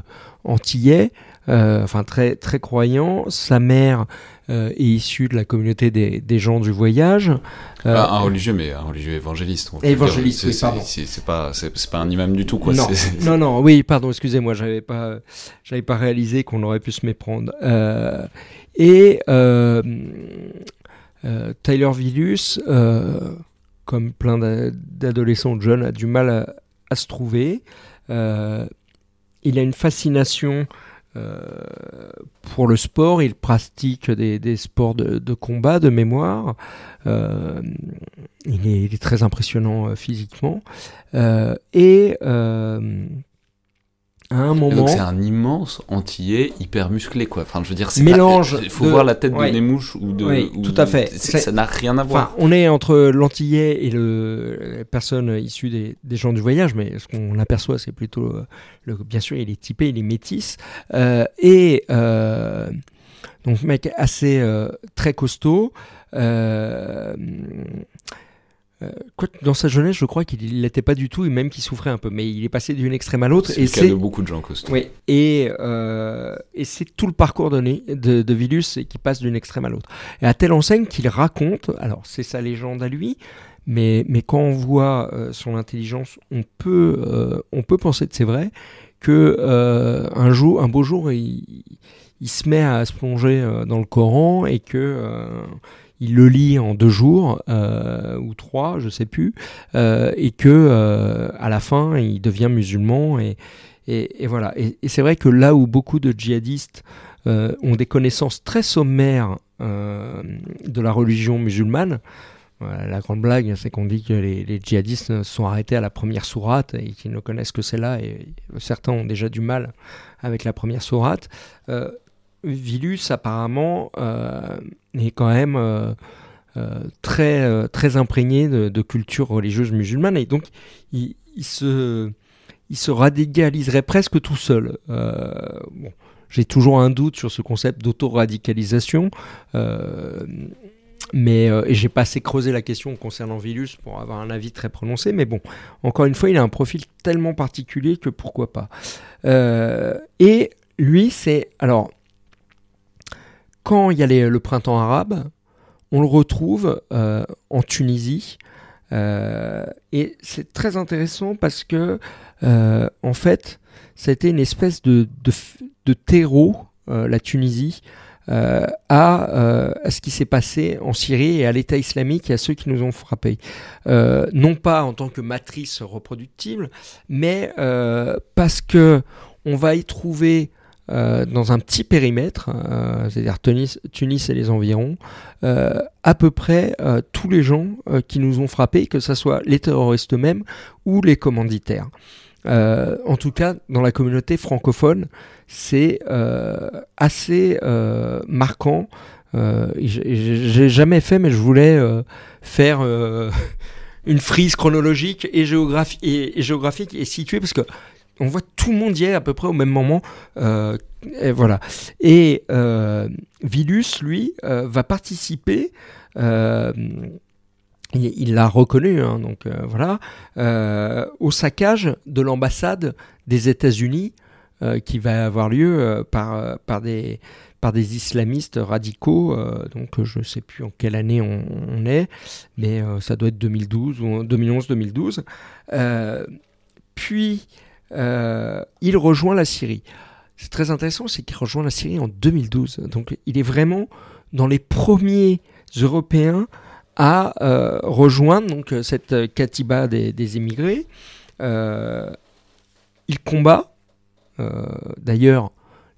antillais, enfin très très croyant. Sa mère euh, est issu de la communauté des, des gens du voyage. Euh, ah, un religieux, mais un religieux évangéliste. Évangéliste, oui, pardon. C'est pas, c'est pas un imam du tout, quoi. Non, non, non, oui, pardon, excusez-moi, j'avais pas, j'avais pas réalisé qu'on aurait pu se méprendre. Euh, et euh, euh, Tyler Villus, comme plein d'adolescents de jeunes, a du mal à, à se trouver. il a une fascination euh, pour le sport, il pratique des, sports de, combat, de mémoire. Euh, il, est, très impressionnant euh, physiquement. et à un moment. c'est un immense antillais hyper musclé, quoi. Enfin, je veux dire, c'est mélange. Il faut voir la tête de Némouche ou de. Oui, tout à fait. Ça n'a rien à voir. on est entre l'antillais et le, les personnes issues des, des, gens du voyage, mais ce qu'on aperçoit, c'est plutôt. Euh, le, bien sûr, il est typé, il est métis. Euh, et. Euh, donc, mec assez euh, très costaud. Euh, dans sa jeunesse, je crois qu'il n'était pas du tout, et même qu'il souffrait un peu. Mais il est passé d'une extrême à l'autre. C'est le cas de beaucoup de gens costauds. Oui, et, euh, et c'est tout le parcours de, de, de Vilus qui passe d'une extrême à l'autre. Et à telle enseigne qu'il raconte, alors c'est sa légende à lui, mais, mais quand on voit euh, son intelligence, on peut, on peut penser que c'est vrai, que un, jour, un beau jour, il, il, se met à se plonger dans le Coran et que il le lit en deux jours euh, ou trois, je sais plus, euh, et que euh, à la fin il devient musulman et, voilà. Et, c'est vrai que là où beaucoup de djihadistes ont des connaissances très sommaires de la religion musulmane, la grande blague, c'est qu'on dit que les, djihadistes sont arrêtés à la première sourate et qu'ils ne connaissent que celle-là, et certains ont déjà du mal avec la première sourate. Vilus apparemment est quand même euh, euh, très, très imprégné de, culture religieuse musulmane et donc il, se, il se radicaliserait presque tout seul. Bon, J'ai toujours un doute sur ce concept d'auto-radicalisation. mais et j'ai pas assez creusé la question concernant Vilus pour avoir un avis très prononcé. Mais bon, encore une fois, il a un profil tellement particulier que pourquoi pas. et lui, c'est alors quand il y a le printemps arabe, on le retrouve euh, en Tunisie. Euh, et c'est très intéressant parce que, euh, en fait, ça a été une espèce de, de, terreau, la Tunisie, à, ce qui s'est passé en Syrie et à l'État islamique et à ceux qui nous ont frappés. non pas en tant que matrice reproductible, mais parce que on va y trouver euh, dans un petit périmètre, euh, c'est-à-dire Tunis, Tunis, et les environs, euh, à peu près tous les gens qui nous ont frappés, que ce soit les terroristes eux-mêmes ou les commanditaires. en tout cas, dans la communauté francophone, c'est assez marquant. J'ai jamais fait, mais je voulais faire [laughs] une frise chronologique et, et, et géographique et située parce que on voit tout le monde y est à peu près au même moment. et voilà. Et Vilus, lui, va participer. il l'a reconnu, hein, donc voilà, au saccage de l'ambassade des États-Unis qui va avoir lieu par, des islamistes radicaux. Euh, donc je ne sais plus en quelle année on, est, mais euh, ça doit être 2012 ou 2011-2012. Euh, puis il rejoint la Syrie. C'est très intéressant, c'est qu'il rejoint la Syrie en 2012. Donc il est vraiment dans les premiers Européens à rejoindre donc, cette Katiba des, des émigrés. il combat. D'ailleurs,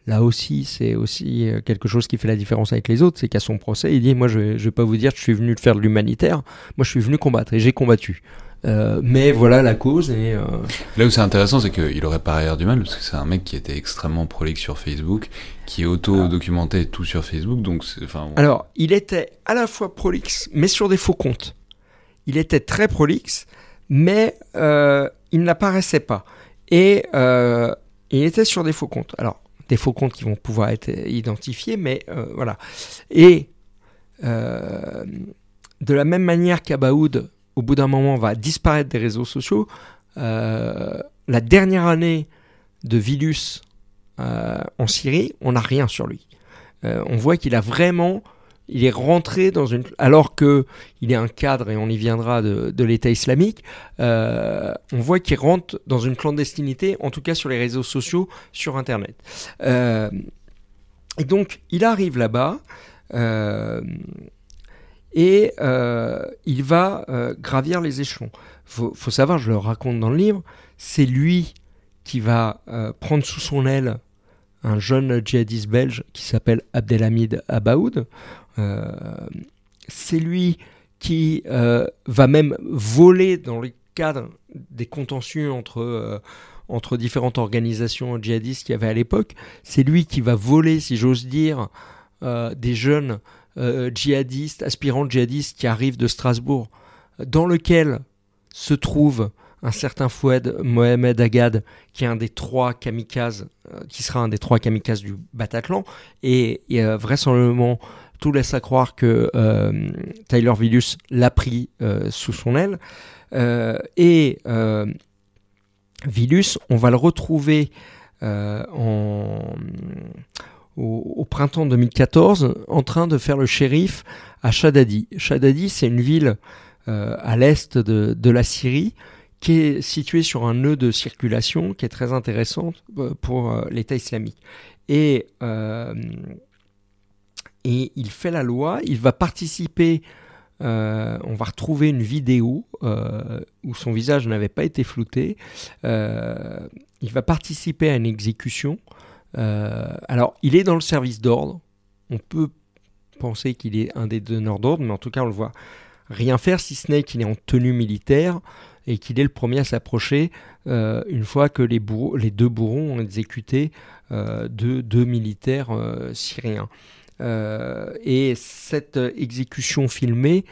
Là aussi, c'est aussi euh, quelque chose qui fait la différence avec les autres, c'est qu'à son procès, il dit Moi, je ne vais pas vous dire que je suis venu faire de l'humanitaire, moi, je suis venu combattre et j'ai combattu. Euh, mais voilà la cause. Et, euh, Là où c'est intéressant, c'est qu'il aurait par ailleurs du mal, parce que c'est un mec qui était extrêmement prolixe sur Facebook, qui auto-documentait tout sur Facebook. Donc enfin, Alors, il était à la fois prolixe, mais sur des faux comptes. Il était très prolixe, mais il n'apparaissait pas. Et il était sur des faux comptes. Alors, des faux comptes qui vont pouvoir être identifiés, mais euh, voilà. Et euh, de la même manière qu'Abaoud, au bout d'un moment, va disparaître des réseaux sociaux, euh, la dernière année de Vilus en Syrie, on n'a rien sur lui. on voit qu'il a vraiment il est rentré dans une alors que il est un cadre et on y viendra de, l'État islamique. Euh, on voit qu'il rentre dans une clandestinité, en tout cas sur les réseaux sociaux, sur Internet. Euh, et donc il arrive là-bas. Euh, et il va gravir les échelons. Faut, faut savoir, je le raconte dans le livre, c'est lui qui va prendre sous son aile un jeune djihadiste belge qui s'appelle Abdelhamid Abaoud. Euh, c'est lui qui euh, va même voler dans le cadre des contentieux entre, euh, entre différentes organisations djihadistes qu'il y avait à l'époque. C'est lui qui va voler, si j'ose dire, des jeunes djihadistes, aspirants djihadistes qui arrivent de Strasbourg, dans lequel se trouve un certain Foued Mohamed Agad, qui est un des trois kamikazes, qui sera un des trois kamikazes du Bataclan, et, et vraisemblablement tout laisse à croire que euh, Tyler Villus l'a pris euh, sous son aile. Euh, et Villus, on va le retrouver en, au, printemps 2014 en train de faire le shérif à Shadadi. Shadadi, c'est une ville à l'est de, la Syrie qui est située sur un nœud de circulation qui est très intéressante pour l'État islamique. Et il fait la loi, il va participer, euh, on va retrouver une vidéo euh, où son visage n'avait pas été flouté, euh, il va participer à une exécution. Alors, il est dans le service d'ordre, on peut penser qu'il est un des donneurs d'ordre, mais en tout cas, on le voit rien faire, si ce n'est qu'il est en tenue militaire et qu'il est le premier à s'approcher une fois que les, deux bourreaux ont exécuté deux, deux, militaires syriens. Euh, et cette exécution filmée,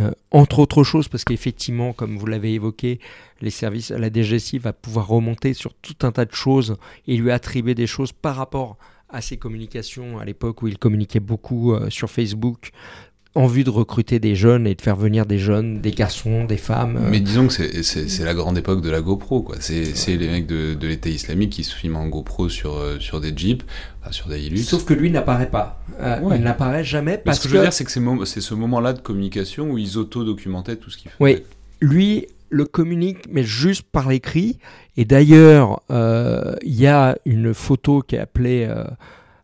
euh, entre autres choses, parce qu'effectivement, comme vous l'avez évoqué, les services, la DGSI va pouvoir remonter sur tout un tas de choses et lui attribuer des choses par rapport à ses communications à l'époque où il communiquait beaucoup euh, sur Facebook en vue de recruter des jeunes et de faire venir des jeunes, des garçons, des femmes. Mais disons que c'est la grande époque de la GoPro, quoi. C'est les mecs de, de l'État islamique qui se filment en GoPro sur, sur des Jeeps, sur Hilux. Sauf que lui n'apparaît pas. Euh, il n'apparaît jamais parce ce que, je veux dire, c'est que c'est ce moment-là de communication où ils auto-documentaient tout ce qu'il fait. Oui, lui le communique, mais juste par l'écrit. Et d'ailleurs, euh, il y a une photo qui est appelée euh,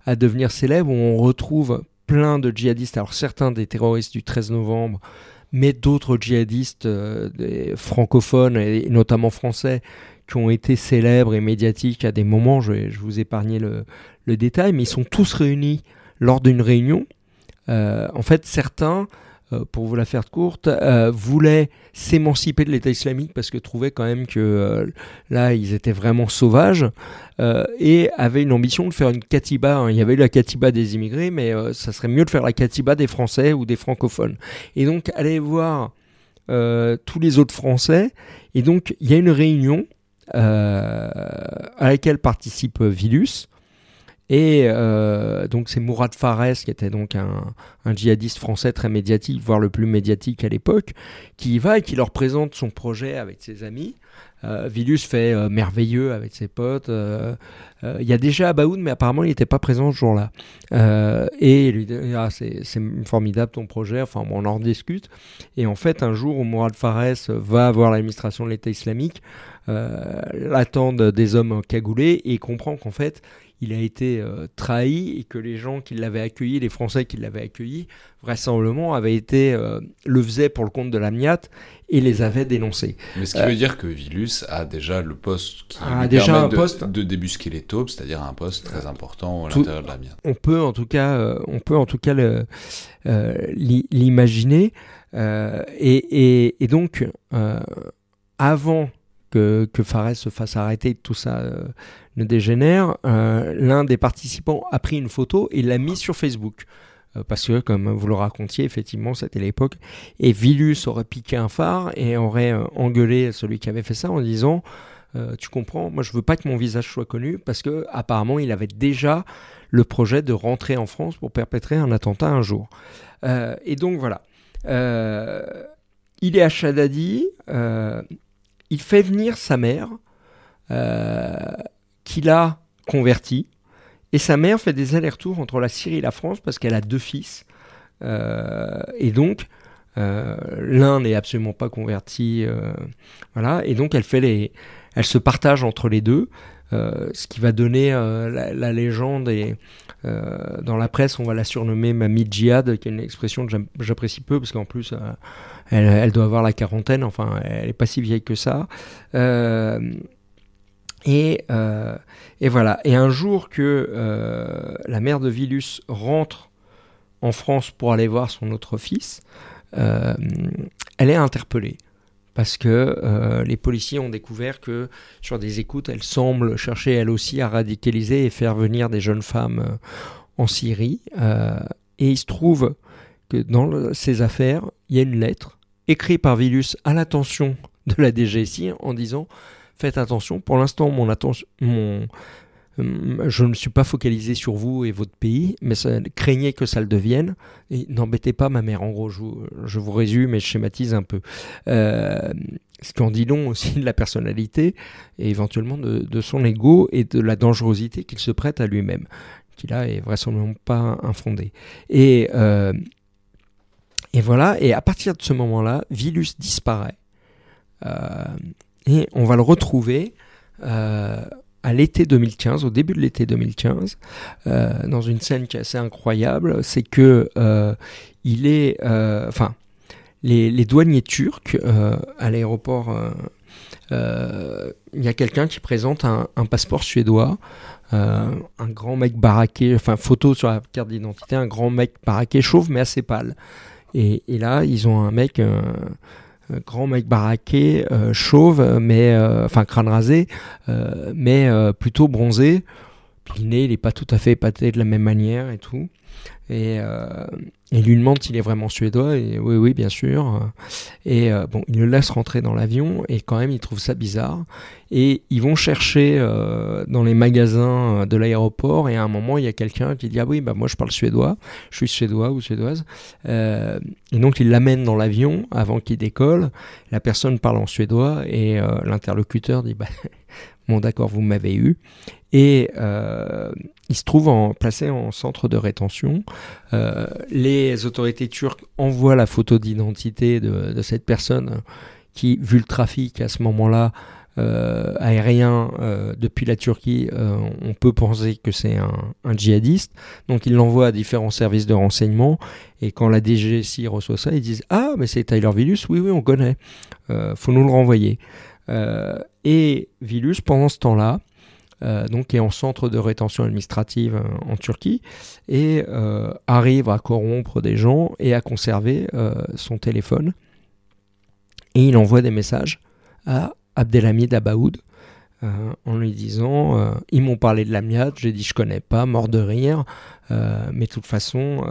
à devenir célèbre où on retrouve plein de djihadistes, alors certains des terroristes du 13 novembre, mais d'autres djihadistes des francophones et notamment français qui ont été célèbres et médiatiques à des moments, je vais vous épargner le, le détail, mais ils sont tous réunis lors d'une réunion. Euh, en fait, certains, euh, pour vous la faire courte, euh, voulaient s'émanciper de l'État islamique parce que trouvaient quand même que là, ils étaient vraiment sauvages et avaient une ambition de faire une katiba. Hein. Il y avait eu la katiba des immigrés, mais ça serait mieux de faire la katiba des Français ou des francophones. Et donc, allez voir tous les autres Français. Et donc, il y a une réunion à laquelle participe Vilus. Et donc c'est Mourad Fares, qui était donc un, djihadiste français très médiatique, voire le plus médiatique à l'époque, qui y va et qui leur présente son projet avec ses amis. Euh, Vilus fait euh, merveilleux avec ses potes. Euh, il y a déjà Abaoud, mais apparemment il n'était pas présent ce jour-là. et il lui dit ah, c'est formidable ton projet, enfin on en discute. Et en fait, un jour où Mourad Fares va voir l'administration de l'État islamique, l'attendent des hommes cagoulés et comprend qu'en fait il a été euh, trahi et que les gens qui l'avaient accueilli, les Français qui l'avaient accueilli, vraisemblablement avaient été euh, le faisaient pour le compte de l'Amiat et les avaient dénoncés. Mais ce qui veut dire que Vilus a déjà le poste qui a déjà un de, poste de débusquer les taupes, c'est-à-dire un poste très important à l'intérieur de l'Amiat. On peut en tout cas, euh, on peut en tout cas l'imaginer et, et, donc avant que, que Fares se fasse arrêter, tout ça ne dégénère, euh, l'un des participants a pris une photo et l'a mise sur Facebook. Euh, parce que, comme vous le racontiez, effectivement, c'était l'époque. Et Vilus aurait piqué un phare et aurait euh, engueulé celui qui avait fait ça en disant Tu comprends, moi je veux pas que mon visage soit connu parce que apparemment il avait déjà le projet de rentrer en France pour perpétrer un attentat un jour. et donc voilà. il est à Chadadi, il fait venir sa mère qu'il a converti. Et sa mère fait des allers-retours entre la Syrie et la France parce qu'elle a deux fils. Euh, et donc, euh, l'un n'est absolument pas converti. Euh. Et donc, elle, fait les, elle se partage entre les deux. Ce qui va donner la, légende et dans la presse on va la surnommer Mamie Djihad qui est une expression que j'apprécie peu parce qu'en plus elle, doit avoir la quarantaine enfin elle est pas si vieille que ça euh, et, voilà. Et un jour que euh, la mère de Vilus rentre en France pour aller voir son autre fils, euh, elle est interpellée. Parce que les policiers ont découvert que sur des écoutes, elle semble chercher elle aussi à radicaliser et faire venir des jeunes femmes en Syrie. et il se trouve que dans ces affaires, il y a une lettre écrite par Vilus à l'attention de la DGSI en disant faites attention. Pour l'instant, mon attention, mon, euh, je ne suis pas focalisé sur vous et votre pays, mais craignez que ça le devienne. Et n'embêtez pas ma mère. En gros, je vous, résume et je schématise un peu. Euh, ce qui en dit long aussi de la personnalité et éventuellement de, son ego et de la dangerosité qu'il se prête à lui-même, qui là est vraisemblablement pas infondé. Et, euh, et voilà, et à partir de ce moment-là, Vilus disparaît. Et on va le retrouver euh, à l'été 2015, au début de l'été 2015, euh, dans une scène qui est assez incroyable, c'est que euh, il est, enfin, les, douaniers turcs à l'aéroport, il y a quelqu'un qui présente un, passeport suédois. un grand mec baraqué, enfin photo sur la carte d'identité, un grand mec baraqué, chauve mais assez pâle. Et, là, ils ont un mec, euh, grand mec baraqué, euh, chauve, mais euh, enfin crâne rasé, mais plutôt bronzé. Puis il n'est pas tout à fait épaté de la même manière et tout. Et, il lui demande s'il est vraiment suédois. Et oui, oui, bien sûr. Et bon, il le laisse rentrer dans l'avion et quand même, il trouve ça bizarre. Et ils vont chercher dans les magasins de l'aéroport. Et à un moment, il y a quelqu'un qui dit Ah oui, bah moi je parle suédois. Je suis suédois ou suédoise. et donc, il l'amène dans l'avion avant qu'il décolle. La personne parle en suédois et l'interlocuteur dit Bah. [laughs] Bon, d'accord, vous m'avez eu. Et euh, il se trouve en, placé en centre de rétention. Euh, les autorités turques envoient la photo d'identité de, cette personne qui, vu le trafic à ce moment-là, euh, aérien depuis la Turquie, on peut penser que c'est un, djihadiste. Donc ils l'envoient à différents services de renseignement. Et quand la DGSI reçoit ça, ils disent Ah, mais c'est Tyler Vilus, oui, oui, on connaît. faut nous le renvoyer. et Vilus, pendant ce temps-là, euh, donc est en centre de rétention administrative euh, en Turquie et euh, arrive à corrompre des gens et à conserver son téléphone. Et il envoie des messages à Abdelhamid Abaoud en lui disant ils m'ont parlé de l'amiade, j'ai dit je connais pas, mort de rire, mais de toute façon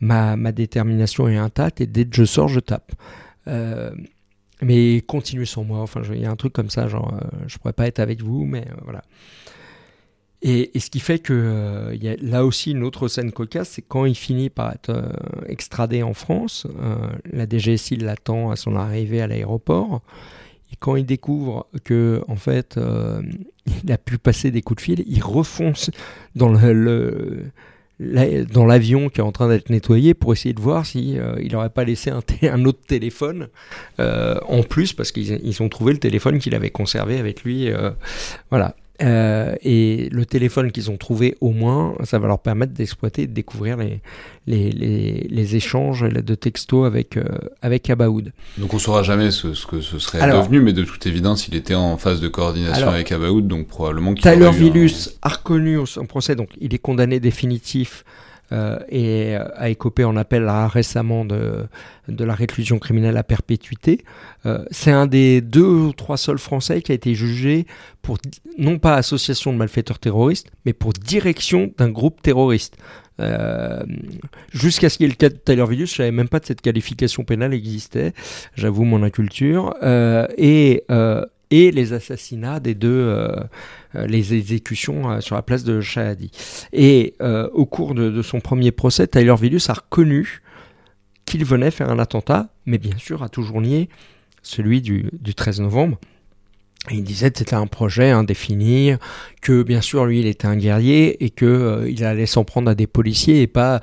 ma, ma, détermination est intacte et dès que je sors je tape. Mais continuez sans moi. Enfin, il y a un truc comme ça, genre, je pourrais pas être avec vous, mais voilà. Et, ce qui fait que il y a là aussi une autre scène cocasse, c'est quand il finit par être extradé en France, la DGSI l'attend à son arrivée à l'aéroport. Et quand il découvre que en fait [laughs] il a pu passer des coups de fil, il refonce dans le dans l'avion qui est en train d'être nettoyé pour essayer de voir si euh, il n'aurait pas laissé un, autre téléphone euh, en plus parce qu'ils ont trouvé le téléphone qu'il avait conservé avec lui. Euh, voilà. Euh, et le téléphone qu'ils ont trouvé au moins, ça va leur permettre d'exploiter et de découvrir les, les, les, échanges de textos avec, euh, avec Abaoud. Donc on ne saura jamais ce, ce, que ce serait devenu, mais de toute évidence, il était en phase de coordination avec Abaoud, donc probablement qu'il Tyler Villus a reconnu au procès, donc il est condamné définitif et euh, a écopé en appel récemment de, la réclusion criminelle à perpétuité. Euh, c'est un des deux ou trois seuls Français qui a été jugé pour, non pas association de malfaiteurs terroristes, mais pour direction d'un groupe terroriste. jusqu'à ce qu'il y ait le cas de Tyler Villus, je savais même pas que cette qualification pénale existait, j'avoue mon inculture, et les assassinats des deux, euh, les exécutions euh, sur la place de Shahadi. Et euh, au cours de, son premier procès, Tyler Villus a reconnu qu'il venait faire un attentat, mais bien sûr a toujours nié celui du, 13 novembre. il disait que c'était un projet indéfini, que bien sûr lui il était un guerrier et qu'il il allait s'en prendre à des policiers et pas,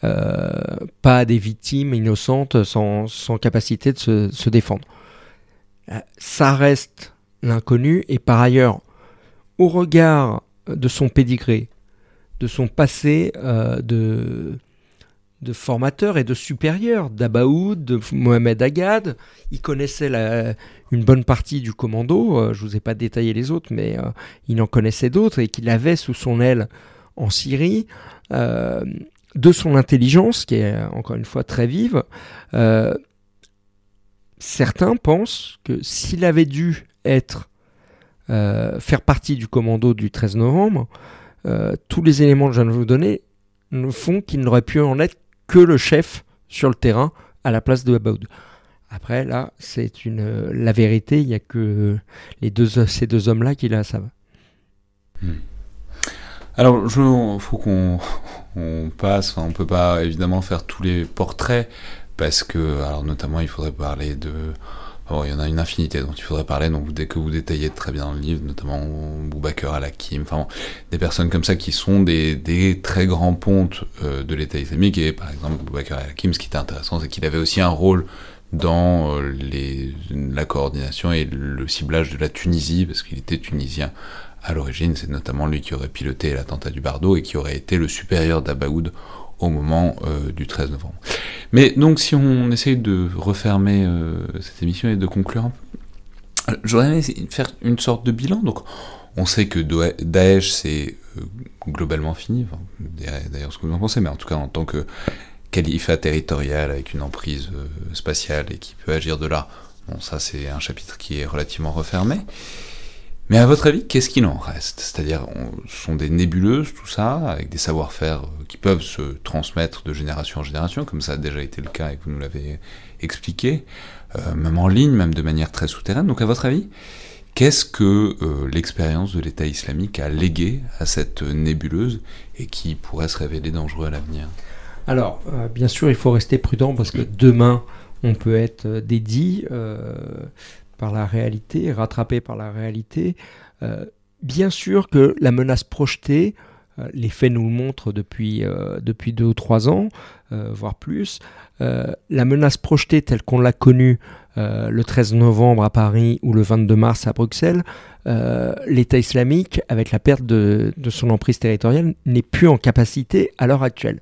pas à des victimes innocentes sans, capacité de se, se défendre. Ça reste l'inconnu et par ailleurs au regard de son pédigré, de son passé euh, de, formateur et de supérieur d'Abaoud, de Mohamed Agad. Il connaissait une bonne partie du commando, euh, je ne vous ai pas détaillé les autres, mais euh, il en connaissait d'autres et qu'il avait sous son aile en Syrie. de son intelligence, qui est encore une fois très vive, certains pensent que s'il avait dû être euh, faire partie du commando du 13 novembre, euh, tous les éléments que je viens de vous donner ne font qu'il n'aurait pu en être que le chef sur le terrain à la place de Abaoud. Après, là, c'est une la vérité. Il n'y a que les deux, ces deux hommes-là qui la savent. Hmm. Alors, il faut qu'on [laughs] on passe. on peut pas évidemment faire tous les portraits parce que, alors notamment, il faudrait parler de il y en a une infinité dont il faudrait parler, donc dès que vous détaillez très bien dans le livre, notamment Boubacar Al-Hakim, enfin des personnes comme ça qui sont des, très grands pontes euh, de l'État islamique, et par exemple Boubacar Al-Hakim, ce qui était intéressant, c'est qu'il avait aussi un rôle dans euh, la coordination et le ciblage de la Tunisie, parce qu'il était tunisien à l'origine, c'est notamment lui qui aurait piloté l'attentat du Bardo et qui aurait été le supérieur d'Abaoud au moment euh, du 13 novembre. Mais donc si on essaye de refermer euh, cette émission et de conclure un peu, j'aurais aimé faire une sorte de bilan. Donc on sait que Daesh c'est euh, globalement fini, d'ailleurs ce que vous en pensez, mais en tout cas en tant que califat territorial avec une emprise spatiale et qui peut agir de là, bon ça c'est un chapitre qui est relativement refermé. Mais à votre avis, qu'est-ce qu'il en reste? C'est-à-dire, ce sont des nébuleuses, tout ça, avec des savoir-faire euh, qui peuvent se transmettre de génération en génération, comme ça a déjà été le cas et que vous nous l'avez expliqué, euh, même en ligne, même de manière très souterraine. Donc à votre avis, qu'est-ce que euh, l'expérience de l'État islamique a légué à cette nébuleuse et qui pourrait se révéler dangereux à l'avenir? Alors, bien sûr, il faut rester prudent parce que demain, on peut être dédié par la réalité, rattrapé par la réalité. Euh, bien sûr que la menace projetée, euh, les faits nous le montrent depuis, euh, depuis deux ou trois ans, voire plus, la menace projetée telle qu'on l'a connue le 13 novembre à Paris ou le 22 mars à Bruxelles, l'État islamique, avec la perte de, de son emprise territoriale, n'est plus en capacité à l'heure actuelle.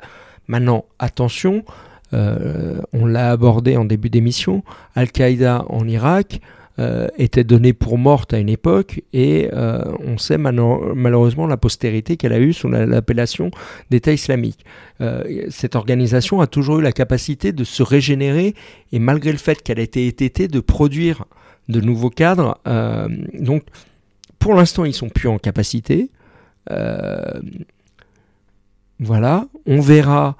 Maintenant, attention, on l'a abordé en début d'émission, Al-Qaïda en Irak, euh, était donnée pour morte à une époque et euh, on sait malheureusement la postérité qu'elle a eue sous l'appellation d'État islamique. Euh, cette organisation a toujours eu la capacité de se régénérer et malgré le fait qu'elle ait été ététée, de produire de nouveaux cadres. donc pour l'instant ils sont plus en capacité. voilà, on verra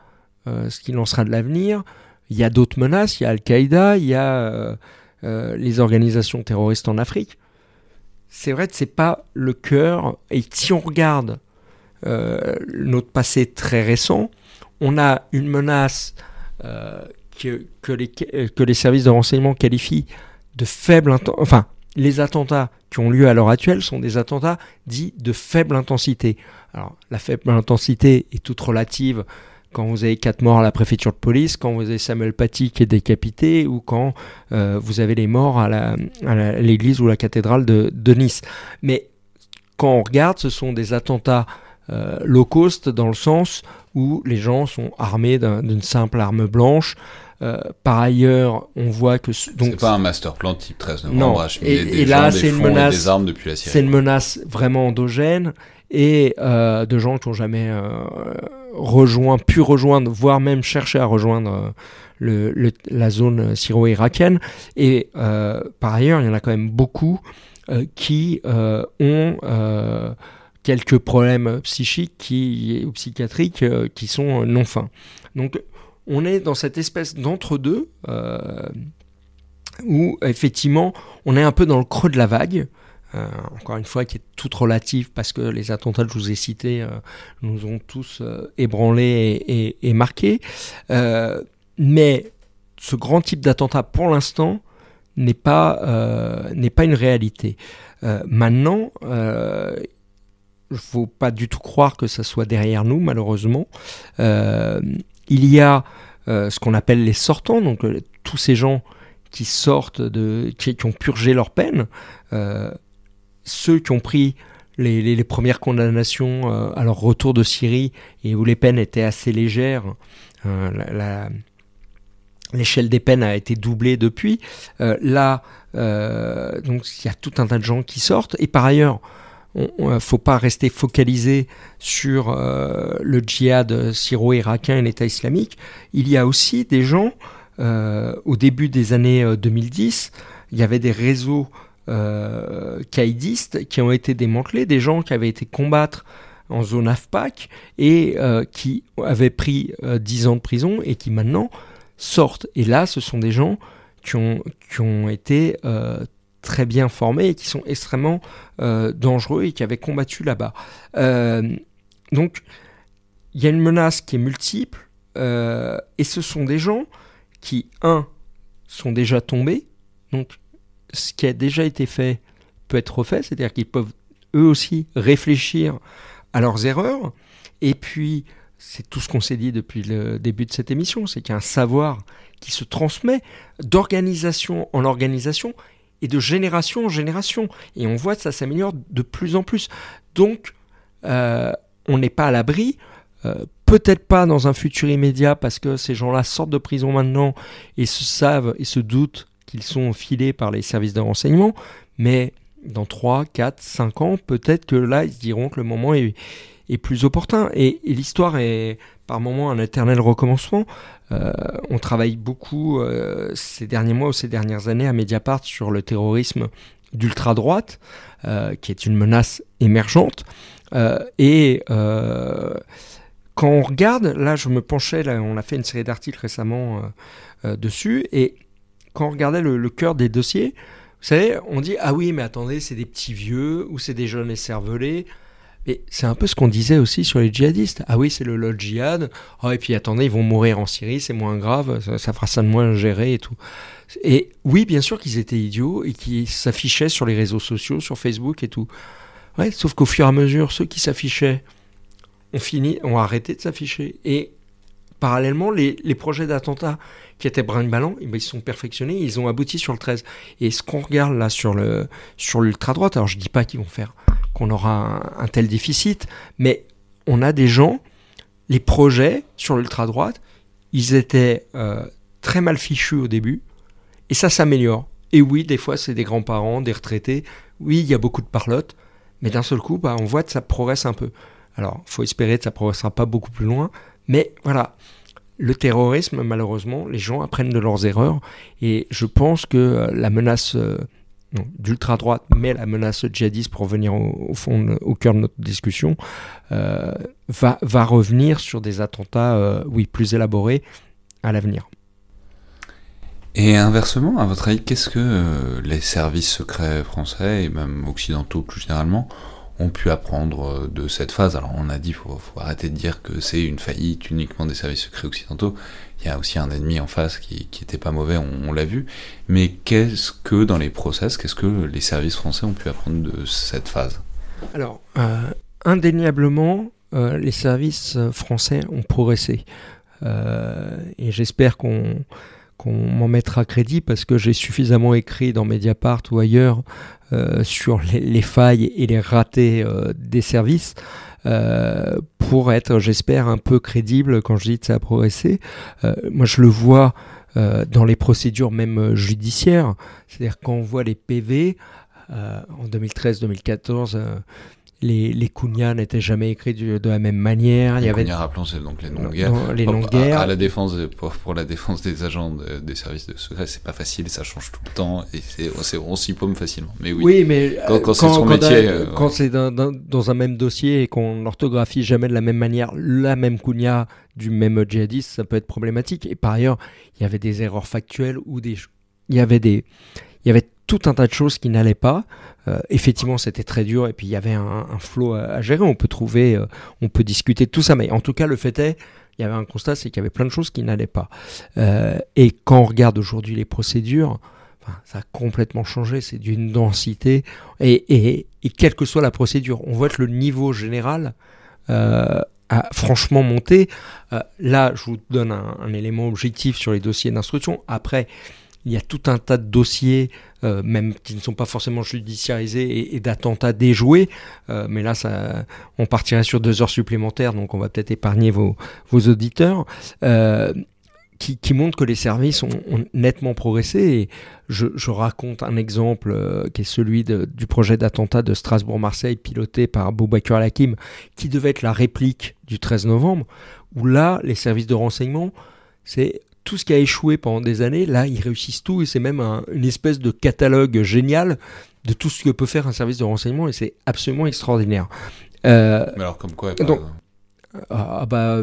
ce qu'il en sera de l'avenir. Il y a d'autres menaces, il y a Al-Qaïda, il y a les organisations terroristes en Afrique. C'est vrai que c'est pas le cœur. Et si on regarde notre passé très récent, on a une menace que, que, les, que les services de renseignement qualifient de faible enfin les attentats qui ont lieu à l'heure actuelle sont des attentats dits de faible intensité. Alors la faible intensité est toute relative quand vous avez quatre morts à la préfecture de police, quand vous avez Samuel Paty qui est décapité, ou quand euh, vous avez les morts à l'église ou la cathédrale de, Nice. Mais quand on regarde, ce sont des attentats euh, low cost dans le sens où les gens sont armés d'une simple arme blanche, euh, par ailleurs, on voit que donc c'est pas un master plan type 13 novembre. Non. Et, et, là, c'est une menace. Des armes depuis la Syrie. C'est une menace vraiment endogène et euh, de gens qui n'ont jamais euh, rejoint, pu rejoindre, voire même cherché à rejoindre le, la zone syro-irakienne. Et par ailleurs, il y en a quand même beaucoup qui ont quelques problèmes psychiques ou psychiatriques qui sont non fins. Donc on est dans cette espèce d'entre-deux euh, où effectivement on est un peu dans le creux de la vague. Euh, encore une fois, qui est toute relative parce que les attentats que je vous ai cités euh, nous ont tous ébranlés et, marqués. mais ce grand type d'attentat, pour l'instant, n'est pas, pas une réalité. maintenant, il ne faut pas du tout croire que ça soit derrière nous, malheureusement. Il y a euh, ce qu'on appelle les sortants, donc euh, tous ces gens qui sortent de, qui, ont purgé leur peine, euh, ceux qui ont pris les, premières condamnations à leur retour de Syrie et où les peines étaient assez légères. l'échelle des peines a été doublée depuis. là, donc il y a tout un tas de gens qui sortent. Et par ailleurs, il ne faut pas rester focalisé sur euh, le djihad syro-irakien et l'État islamique. Il y a aussi des gens, euh, au début des années 2010, euh, il y avait des réseaux euh, qui ont été démantelés, des gens qui avaient été combattre en zone AFPAC et qui avaient pris 10 ans de prison et qui maintenant sortent. Et là, ce sont des gens qui ont, qui ont été très bien formés et qui sont extrêmement euh, dangereux et qui avaient combattu là-bas. Euh, donc, il y a une menace qui est multiple euh, et ce sont des gens qui, un, sont déjà tombés. Donc, ce qui a déjà été fait peut être refait, c'est-à-dire qu'ils peuvent eux aussi réfléchir à leurs erreurs. Et puis, c'est tout ce qu'on s'est dit depuis le début de cette émission, c'est qu'il y a un savoir qui se transmet d'organisation en organisation et de génération en génération. Et on voit que ça s'améliore de plus en plus. Donc, euh, on n'est pas à l'abri. Euh, peut-être pas dans un futur immédiat parce que ces gens-là sortent de prison maintenant et se savent et se doutent qu'ils sont filés par les services de renseignement. Mais dans 3, 4, 5 ans, peut-être que là, ils se diront que le moment est, plus opportun. Et, l'histoire est par moments un éternel recommencement. Euh, on travaille beaucoup euh, ces derniers mois ou ces dernières années à Mediapart sur le terrorisme d'ultra-droite, euh, qui est une menace émergente. et quand on regarde, là je me penchais, on a fait une série d'articles récemment dessus, et quand on regardait le, cœur des dossiers, vous savez, on dit ah oui mais attendez c'est des petits vieux ou c'est des jeunes écervelés. Et c'est un peu ce qu'on disait aussi sur les djihadistes. Ah oui, c'est le lot djihad. Oh, et puis attendez, ils vont mourir en Syrie, c'est moins grave, ça, fera ça de moins gérer et tout. Et oui, bien sûr qu'ils étaient idiots et qu'ils s'affichaient sur les réseaux sociaux, sur Facebook et tout. Ouais, sauf qu'au fur et à mesure, ceux qui s'affichaient ont fini, ont arrêté de s'afficher. Et parallèlement, les, projets d'attentats qui étaient brinque-ballant, eh ben, ils sont perfectionnés, ils ont abouti sur le 13. Et ce qu'on regarde là sur l'ultra-droite, alors je dis pas qu'ils vont faire qu'on aura un, tel déficit, mais on a des gens, les projets sur l'ultra-droite, ils étaient euh, très mal fichus au début, et ça s'améliore. Et oui, des fois, c'est des grands-parents, des retraités. Oui, il y a beaucoup de parlotte, mais d'un seul coup, bah, on voit que ça progresse un peu. Alors, faut espérer que ça progressera pas beaucoup plus loin, mais voilà. Le terrorisme, malheureusement, les gens apprennent de leurs erreurs, et je pense que euh, la menace euh, d'ultra-droite, mais la menace djihadiste, pour revenir au, fond, au cœur de notre discussion, euh, va, revenir sur des attentats, oui, plus élaborés à l'avenir. Et inversement, à votre avis, qu'est-ce que euh, les services secrets français et même occidentaux plus généralement ont pu apprendre euh, de cette phase Alors on a dit, faut, faut arrêter de dire que c'est une faillite uniquement des services secrets occidentaux. Il y a aussi un ennemi en face qui, qui était pas mauvais, on, l'a vu. Mais qu'est-ce que dans les process, qu'est-ce que les services français ont pu apprendre de cette phase? Alors, euh, indéniablement, les services français ont progressé. et j'espère qu'on qu'on m'en mettra crédit parce que j'ai suffisamment écrit dans Mediapart ou ailleurs euh, sur les, failles et les ratés euh, des services euh, pour être, j'espère, un peu crédible quand je dis que ça a progressé. moi, je le vois dans les procédures même judiciaires, c'est-à-dire quand on voit les PV en 2013-2014 les, les n'étaient jamais écrits de la même manière. Les il y avait... rappelons, c'est donc les non-guerres. Les non-guerres. À, la défense, pour, la défense des agents des services de secret, c'est pas facile, ça change tout le temps, et c'est, on s'y paume facilement. Mais oui, oui mais quand, c'est son métier. Euh, quand c'est dans, dans, un même dossier et qu'on n'orthographie jamais de la même manière la même Kounia du même djihadiste, ça peut être problématique. Et par ailleurs, il y avait des erreurs factuelles ou des. Il y avait des. Il y avait tout un tas de choses qui n'allaient pas. Euh, effectivement, c'était très dur et puis il y avait un, flot à, gérer. On peut trouver, euh, on peut discuter de tout ça, mais en tout cas, le fait est, il y avait un constat, c'est qu'il y avait plein de choses qui n'allaient pas. Euh, et quand on regarde aujourd'hui les procédures, ça a complètement changé. C'est d'une densité et, quelle que soit la procédure, on voit que le niveau général a franchement monté. là, je vous donne un, élément objectif sur les dossiers d'instruction. Après, il y a tout un tas de dossiers, euh, même qui ne sont pas forcément judiciarisés et, d'attentats déjoués. Euh, mais là, on partirait sur deux heures supplémentaires, donc on va peut-être épargner vos, auditeurs. Euh, qui, qui, montrent que les services ont, nettement progressé. Je, raconte un exemple qui est celui du projet d'attentat de Strasbourg-Marseille piloté par Boubacar Al-Hakim, qui devait être la réplique du 13 novembre, où là, les services de renseignement, c'est tout ce qui a échoué pendant des années, là, ils réussissent tout et c'est même une espèce de catalogue génial de tout ce que peut faire un service de renseignement et c'est absolument extraordinaire. Euh, Mais alors, comme quoi donc, ah, bah,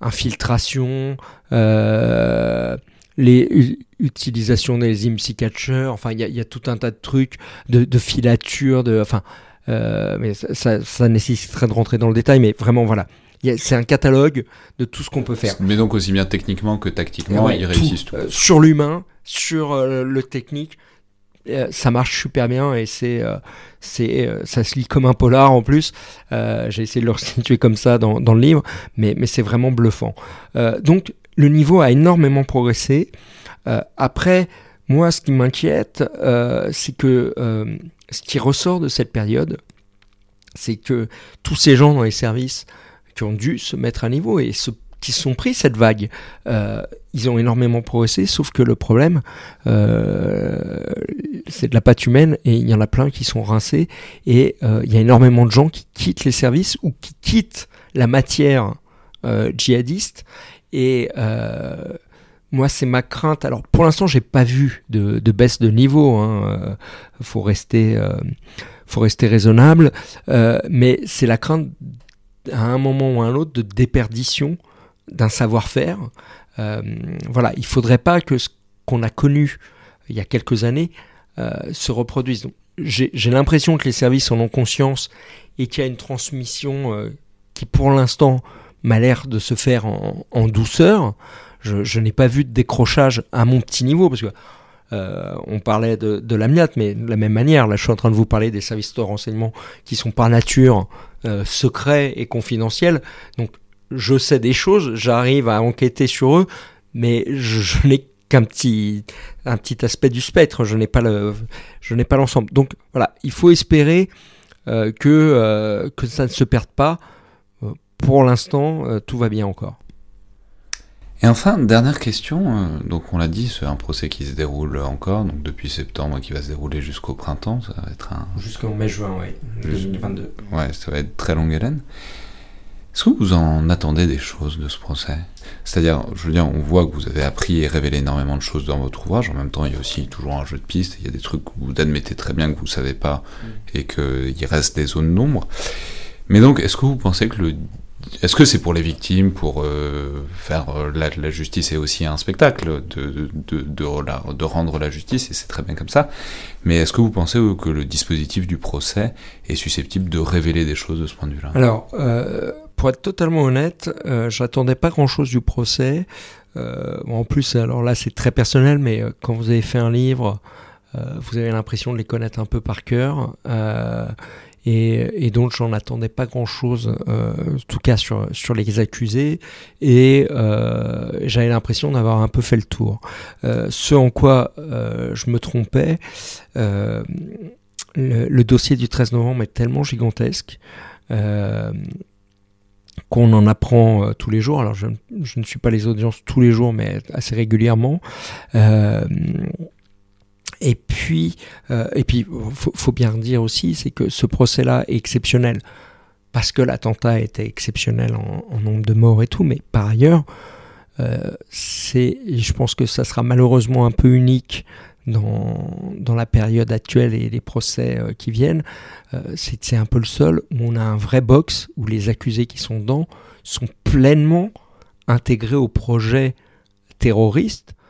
infiltration, euh, les utilisations des IMSI catchers, enfin, il y, a tout un tas de trucs, de, filature, de, enfin, euh, mais ça, ça, nécessiterait de rentrer dans le détail, mais vraiment, voilà c'est un catalogue de tout ce qu'on peut faire. Mais donc aussi bien techniquement que tactiquement, ils réussissent tout. Euh, sur l'humain, sur euh, le technique, euh, ça marche super bien et c'est, c'est, ça se lit comme un polar en plus. j'ai essayé de le restituer comme ça dans, dans le livre, mais, mais c'est vraiment bluffant. donc le niveau a énormément progressé. après, moi, ce qui m'inquiète, c'est que ce qui ressort de cette période, c'est que tous ces gens dans les services qui ont dû se mettre à niveau et qui sont pris cette vague. Euh, ils ont énormément progressé, sauf que le problème, euh, c'est de la pâte humaine et il y en a plein qui sont rincés et euh, il y a énormément de gens qui quittent les services ou qui quittent la matière djihadiste et moi, c'est ma crainte. Alors, pour l'instant, j'ai pas vu de, baisse de niveau. Hein. faut rester raisonnable. mais c'est la crainte à un moment ou à un autre de déperdition d'un savoir-faire. Euh, voilà, il faudrait pas que ce qu'on a connu il y a quelques années euh, se reproduise. J'ai l'impression que les services en ont conscience et qu'il y a une transmission euh, qui pour l'instant m'a l'air de se faire en, douceur. Je, n'ai pas vu de décrochage à mon petit niveau parce que on parlait de, de l'AMIAT, mais de la même manière, là je suis en train de vous parler des services de renseignement qui sont par nature euh, secrets et confidentiels. Donc je sais des choses, j'arrive à enquêter sur eux, mais je, n'ai qu'un petit, un petit aspect du spectre, je n'ai pas l'ensemble. Donc voilà, il faut espérer euh, que, euh, que ça ne se perde pas. Pour l'instant, tout va bien encore. Et enfin, dernière question, donc on l'a dit, c'est un procès qui se déroule encore, donc depuis septembre, qui va se dérouler jusqu'au printemps, ça va être un... Jusqu'en mai-juin, oui, 2022. Ouais, ça va être très longue haleine. Est-ce que vous en attendez des choses de ce procès? C'est-à-dire, je veux dire, on voit que vous avez appris et révélé énormément de choses dans votre ouvrage, en même temps, il y a aussi toujours un jeu de pistes, il y a des trucs où vous admettez très bien que vous ne savez pas, mm. et qu'il reste des zones d'ombre. Mais donc, est-ce que vous pensez que le est-ce que c'est pour les victimes, pour euh, faire euh, la, justice est aussi un spectacle de, de, de, rendre la justice, et c'est très bien comme ça. Mais est-ce que vous pensez que le dispositif du procès est susceptible de révéler des choses de ce point de vue-là? Alors, euh, pour être totalement honnête, j'attendais pas grand-chose du procès. en plus, alors là, c'est très personnel, mais quand vous avez fait un livre, vous avez l'impression de les connaître un peu par cœur et, donc j'en attendais pas grand-chose, euh, en tout cas sur, sur les accusés, et euh, j'avais l'impression d'avoir un peu fait le tour. Euh, ce en quoi je me trompais, le, dossier du 13 novembre est tellement gigantesque qu'on en apprend tous les jours. Alors je, je, ne suis pas les audiences tous les jours, mais assez régulièrement. Et puis, euh, et puis, faut, bien dire aussi, c'est que ce procès-là est exceptionnel parce que l'attentat était exceptionnel en, nombre de morts et tout, mais par ailleurs, euh, je pense que ça sera malheureusement un peu unique dans, dans la période actuelle et les procès euh, qui viennent. c'est, un peu le seul où on a un vrai box où les accusés qui sont dedans sont pleinement intégrés au projet terroriste euh,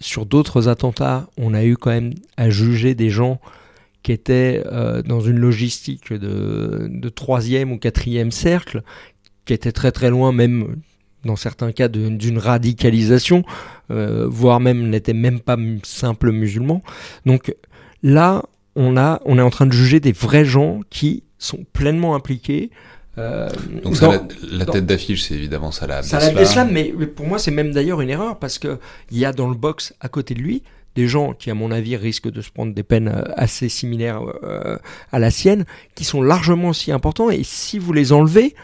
sur d'autres attentats, on a eu quand même à juger des gens qui étaient euh, dans une logistique de, troisième ou quatrième cercle, qui étaient très très loin même dans certains cas d'une radicalisation, euh, voire même n'étaient même pas simples musulmans. Donc là, on, a, on est en train de juger des vrais gens qui sont pleinement impliqués, euh, Donc ça, la, tête d'affiche, c'est évidemment Salah Abdeslam. mais pour moi, c'est même d'ailleurs une erreur parce qu'il y a dans le box à côté de lui des gens qui, à mon avis, risquent de se prendre des peines euh, assez similaires euh, à la sienne, qui sont largement aussi importants. Et si vous les enlevez,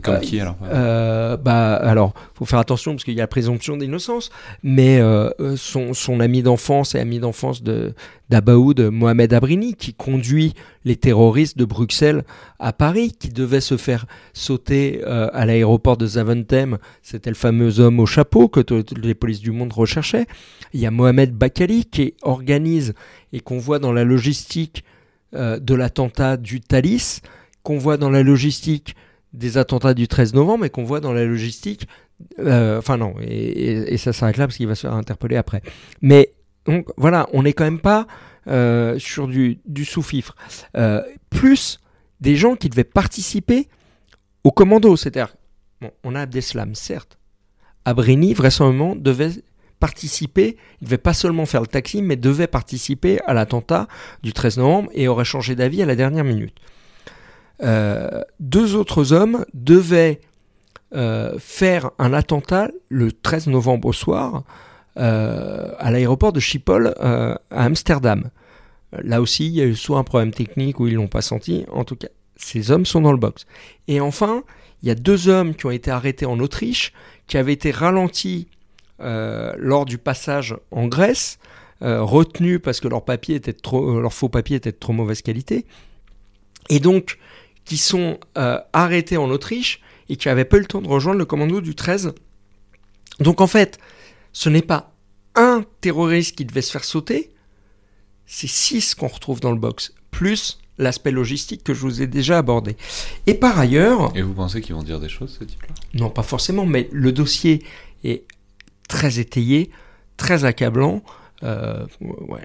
comme euh, qui alors euh, Bah alors, faut faire attention parce qu'il y a la présomption d'innocence. Mais euh, son, son, ami d'enfance et ami d'enfance de d'Abaoud, Mohamed Abrini, qui conduit les terroristes de Bruxelles à Paris, qui devait se faire sauter à l'aéroport de Zaventem. C'était le fameux homme au chapeau que les polices du monde recherchaient. Il y a Mohamed Bakali qui organise et qu'on voit dans la logistique de l'attentat du Thalys, qu'on voit dans la logistique des attentats du 13 novembre et qu'on voit dans la logistique. Euh, enfin non, et, ça s'arrête là parce qu'il va se faire interpeller après. Mais donc voilà, on n'est quand même pas euh, sur du, sous-fifre. Euh, plus des gens qui devaient participer au commando. C'est-à-dire, on a Abdeslam, certes. Abrini, vraisemblablement, devait participer, il devait pas seulement faire le taxi, mais devait participer à l'attentat du 13 novembre et aurait changé d'avis à la dernière minute. Euh, deux autres hommes devaient euh, faire un attentat le 13 novembre au soir euh, à l'aéroport de Schiphol à Amsterdam. Là aussi, il y a eu soit un problème technique ou ils l'ont pas senti. En tout cas, ces hommes sont dans le box. Et enfin, il y a deux hommes qui ont été arrêtés en Autriche, qui avaient été ralentis lors du passage en Grèce, retenus parce que leur, papier était trop, leur faux papier était de trop mauvaise qualité. Et donc, qui sont euh, arrêtés en Autriche et qui n'avaient pas eu le temps de rejoindre le commando du 13. Donc en fait, ce n'est pas un terroriste qui devait se faire sauter, c'est six qu'on retrouve dans le box, plus l'aspect logistique que je vous ai déjà abordé. Et par ailleurs... Et vous pensez qu'ils vont dire des choses, ce type-là? Non, pas forcément, mais le dossier est très étayé, très accablant. Euh,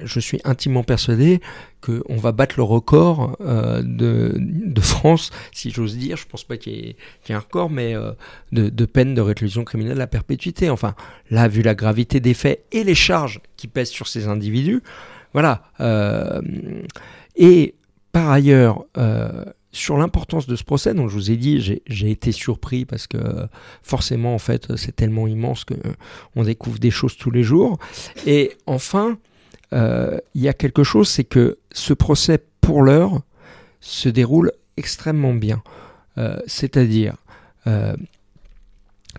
je suis intimement persuadé qu'on va battre le record euh, de, France, si j'ose dire. Je pense pas qu'il y, ait un record, mais euh, de, de, peine de réclusion criminelle à perpétuité. Enfin, là, vu la gravité des faits et les charges qui pèsent sur ces individus, voilà. et par ailleurs, sur l'importance de ce procès, donc je vous ai dit, j'ai été surpris parce que forcément, en fait, c'est tellement immense que on découvre des choses tous les jours. Et enfin, euh, il y a quelque chose, c'est que ce procès, pour l'heure, se déroule extrêmement bien. Euh, c'est-à-dire, euh,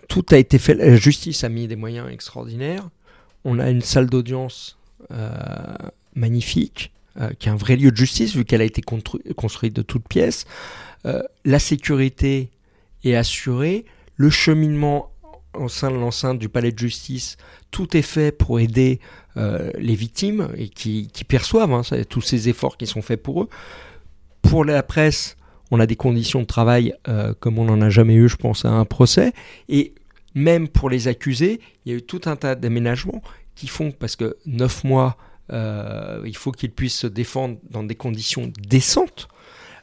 tout a été fait, la justice a mis des moyens extraordinaires. On a une salle d'audience magnifique euh, qui est un vrai lieu de justice, vu qu'elle a été construite de toutes pièces. Euh, la sécurité est assurée, le cheminement au sein de l'enceinte du palais de justice, tout est fait pour aider euh, les victimes et qui, perçoivent hein, tous ces efforts qui sont faits pour eux. Pour la presse, on a des conditions de travail comme on n'en a jamais eu, je pense, à un procès. Et même pour les accusés, il y a eu tout un tas d'aménagements qui font, parce que neuf mois, il faut qu'ils puissent se défendre dans des conditions décentes.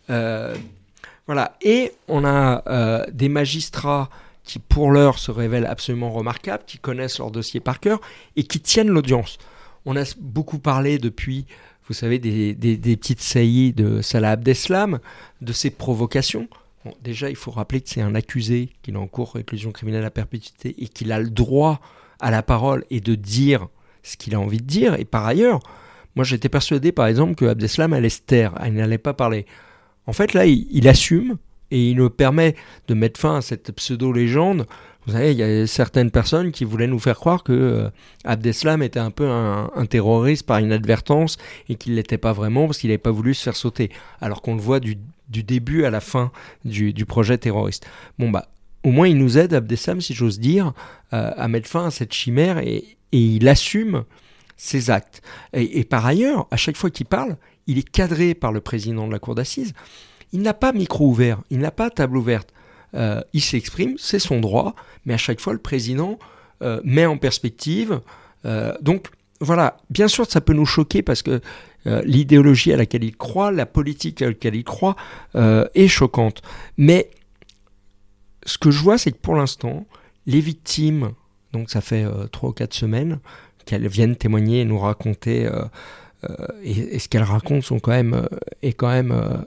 voilà. Et on a des magistrats qui pour l'heure se révèlent absolument remarquables, qui connaissent leur dossier par cœur et qui tiennent l'audience. On a beaucoup parlé depuis, vous savez, des, petites saillies de Salah Abdeslam, de ses provocations. déjà, il faut rappeler que c'est un accusé qui est en cours réclusion criminelle à perpétuité et qu'il a le droit à la parole et de dire ce qu'il a envie de dire. Et par ailleurs, moi j'étais persuadé par exemple que Abdeslam allait se taire, il n'allait pas parler. En fait, là, il assume, et il nous permet de mettre fin à cette pseudo-légende. Vous savez, il y a certaines personnes qui voulaient nous faire croire que euh, Abdeslam était un peu un, terroriste par inadvertance et qu'il ne l'était pas vraiment parce qu'il n'avait pas voulu se faire sauter, alors qu'on le voit du, début à la fin du, projet terroriste. Bon, bah, au moins il nous aide, Abdeslam, si j'ose dire, euh, à mettre fin à cette chimère et, il assume ses actes. et par ailleurs, à chaque fois qu'il parle, il est cadré par le président de la cour d'assises il n'a pas micro ouvert, il n'a pas table ouverte. Euh, il s'exprime, c'est son droit, mais à chaque fois, le président euh, met en perspective. Euh, donc, voilà, bien sûr, ça peut nous choquer parce que l'idéologie à laquelle il croit, la politique à laquelle il croit, est choquante. Mais ce que je vois, c'est que pour l'instant, les victimes, donc ça fait trois ou quatre semaines, qu'elles viennent témoigner et nous raconter, et, ce qu'elles racontent sont quand même, est quand même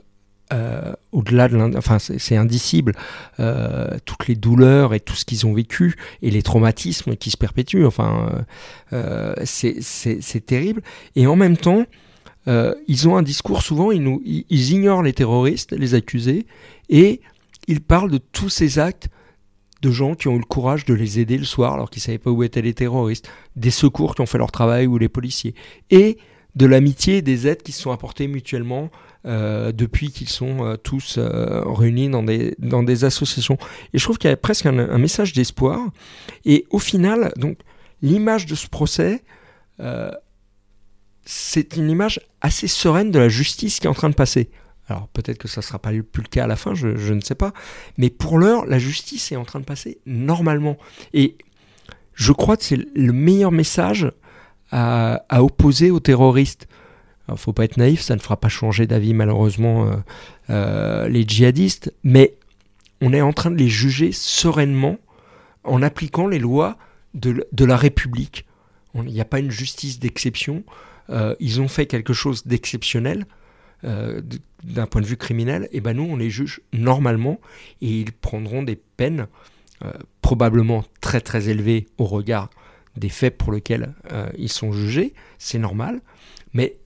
euh, au-delà de enfin c'est indicible euh, toutes les douleurs et tout ce qu'ils ont vécu et les traumatismes qui se perpétuent. Enfin euh, c'est terrible. Et en même temps ils ont un discours souvent ils, nous, ils, ignorent les terroristes les accusés et ils parlent de tous ces actes de gens qui ont eu le courage de les aider le soir alors qu'ils ne savaient pas où étaient les terroristes, des secours qui ont fait leur travail ou les policiers, et de l'amitié et des aides qui se sont apportées mutuellement euh, depuis qu'ils sont euh, tous euh, réunis dans des, dans des associations. Et je trouve qu'il y a presque un, message d'espoir. Et au final, donc, l'image de ce procès, c'est une image assez sereine de la justice qui est en train de passer. Alors peut-être que ça ne sera pas plus le cas à la fin, je, ne sais pas. Mais pour l'heure, la justice est en train de passer normalement. Et je crois que c'est le meilleur message à, opposer aux terroristes. Il faut pas être naïf, ça ne fera pas changer d'avis malheureusement euh, euh, les djihadistes, mais on est en train de les juger sereinement en appliquant les lois de, la République. Il n'y a pas une justice d'exception. Euh, ils ont fait quelque chose d'exceptionnel d'un point de vue criminel. Et ben nous, on les juge normalement et ils prendront des peines probablement très très élevées au regard des faits pour lesquels ils sont jugés. C'est normal. Mais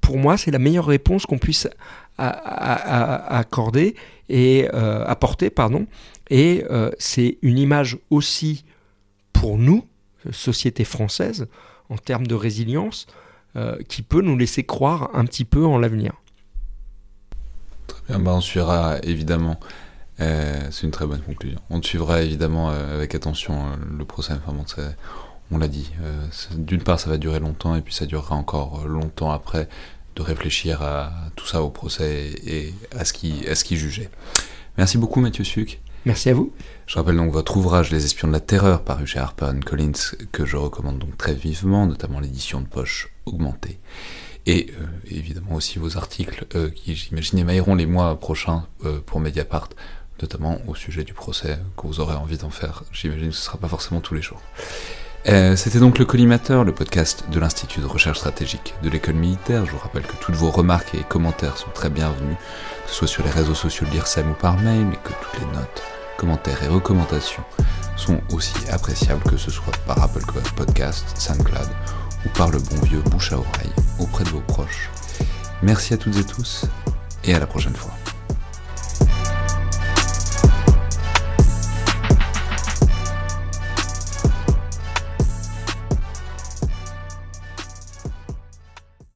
pour moi, c'est la meilleure réponse qu'on puisse accorder et euh, apporter, pardon. Et euh, c'est une image aussi pour nous, société française, en termes de résilience, euh, qui peut nous laisser croire un petit peu en l'avenir. Très bien, bah, on suivra évidemment. c'est une très bonne conclusion. On suivra évidemment avec attention le procès. Enfin, on l'a dit. D'une part, ça va durer longtemps et puis ça durera encore longtemps après de réfléchir à tout ça au procès et à ce qui, à ce qui jugeait. Merci beaucoup Mathieu Suc. Merci à vous. Je rappelle donc votre ouvrage Les espions de la terreur paru chez Harper Collins que je recommande donc très vivement, notamment l'édition de poche augmentée. Et euh, évidemment aussi vos articles euh, qui j'imagine émailleront les mois prochains euh, pour Mediapart, notamment au sujet du procès que vous aurez envie d'en faire. J'imagine que ce ne sera pas forcément tous les jours. C'était donc le Collimateur, le podcast de l'Institut de recherche stratégique de l'école militaire. Je vous rappelle que toutes vos remarques et commentaires sont très bienvenus, que ce soit sur les réseaux sociaux de l'IRSEM ou par mail, mais que toutes les notes, commentaires et recommandations sont aussi appréciables, que ce soit par Apple Podcast, SoundCloud ou par le bon vieux bouche à oreille auprès de vos proches. Merci à toutes et tous et à la prochaine fois.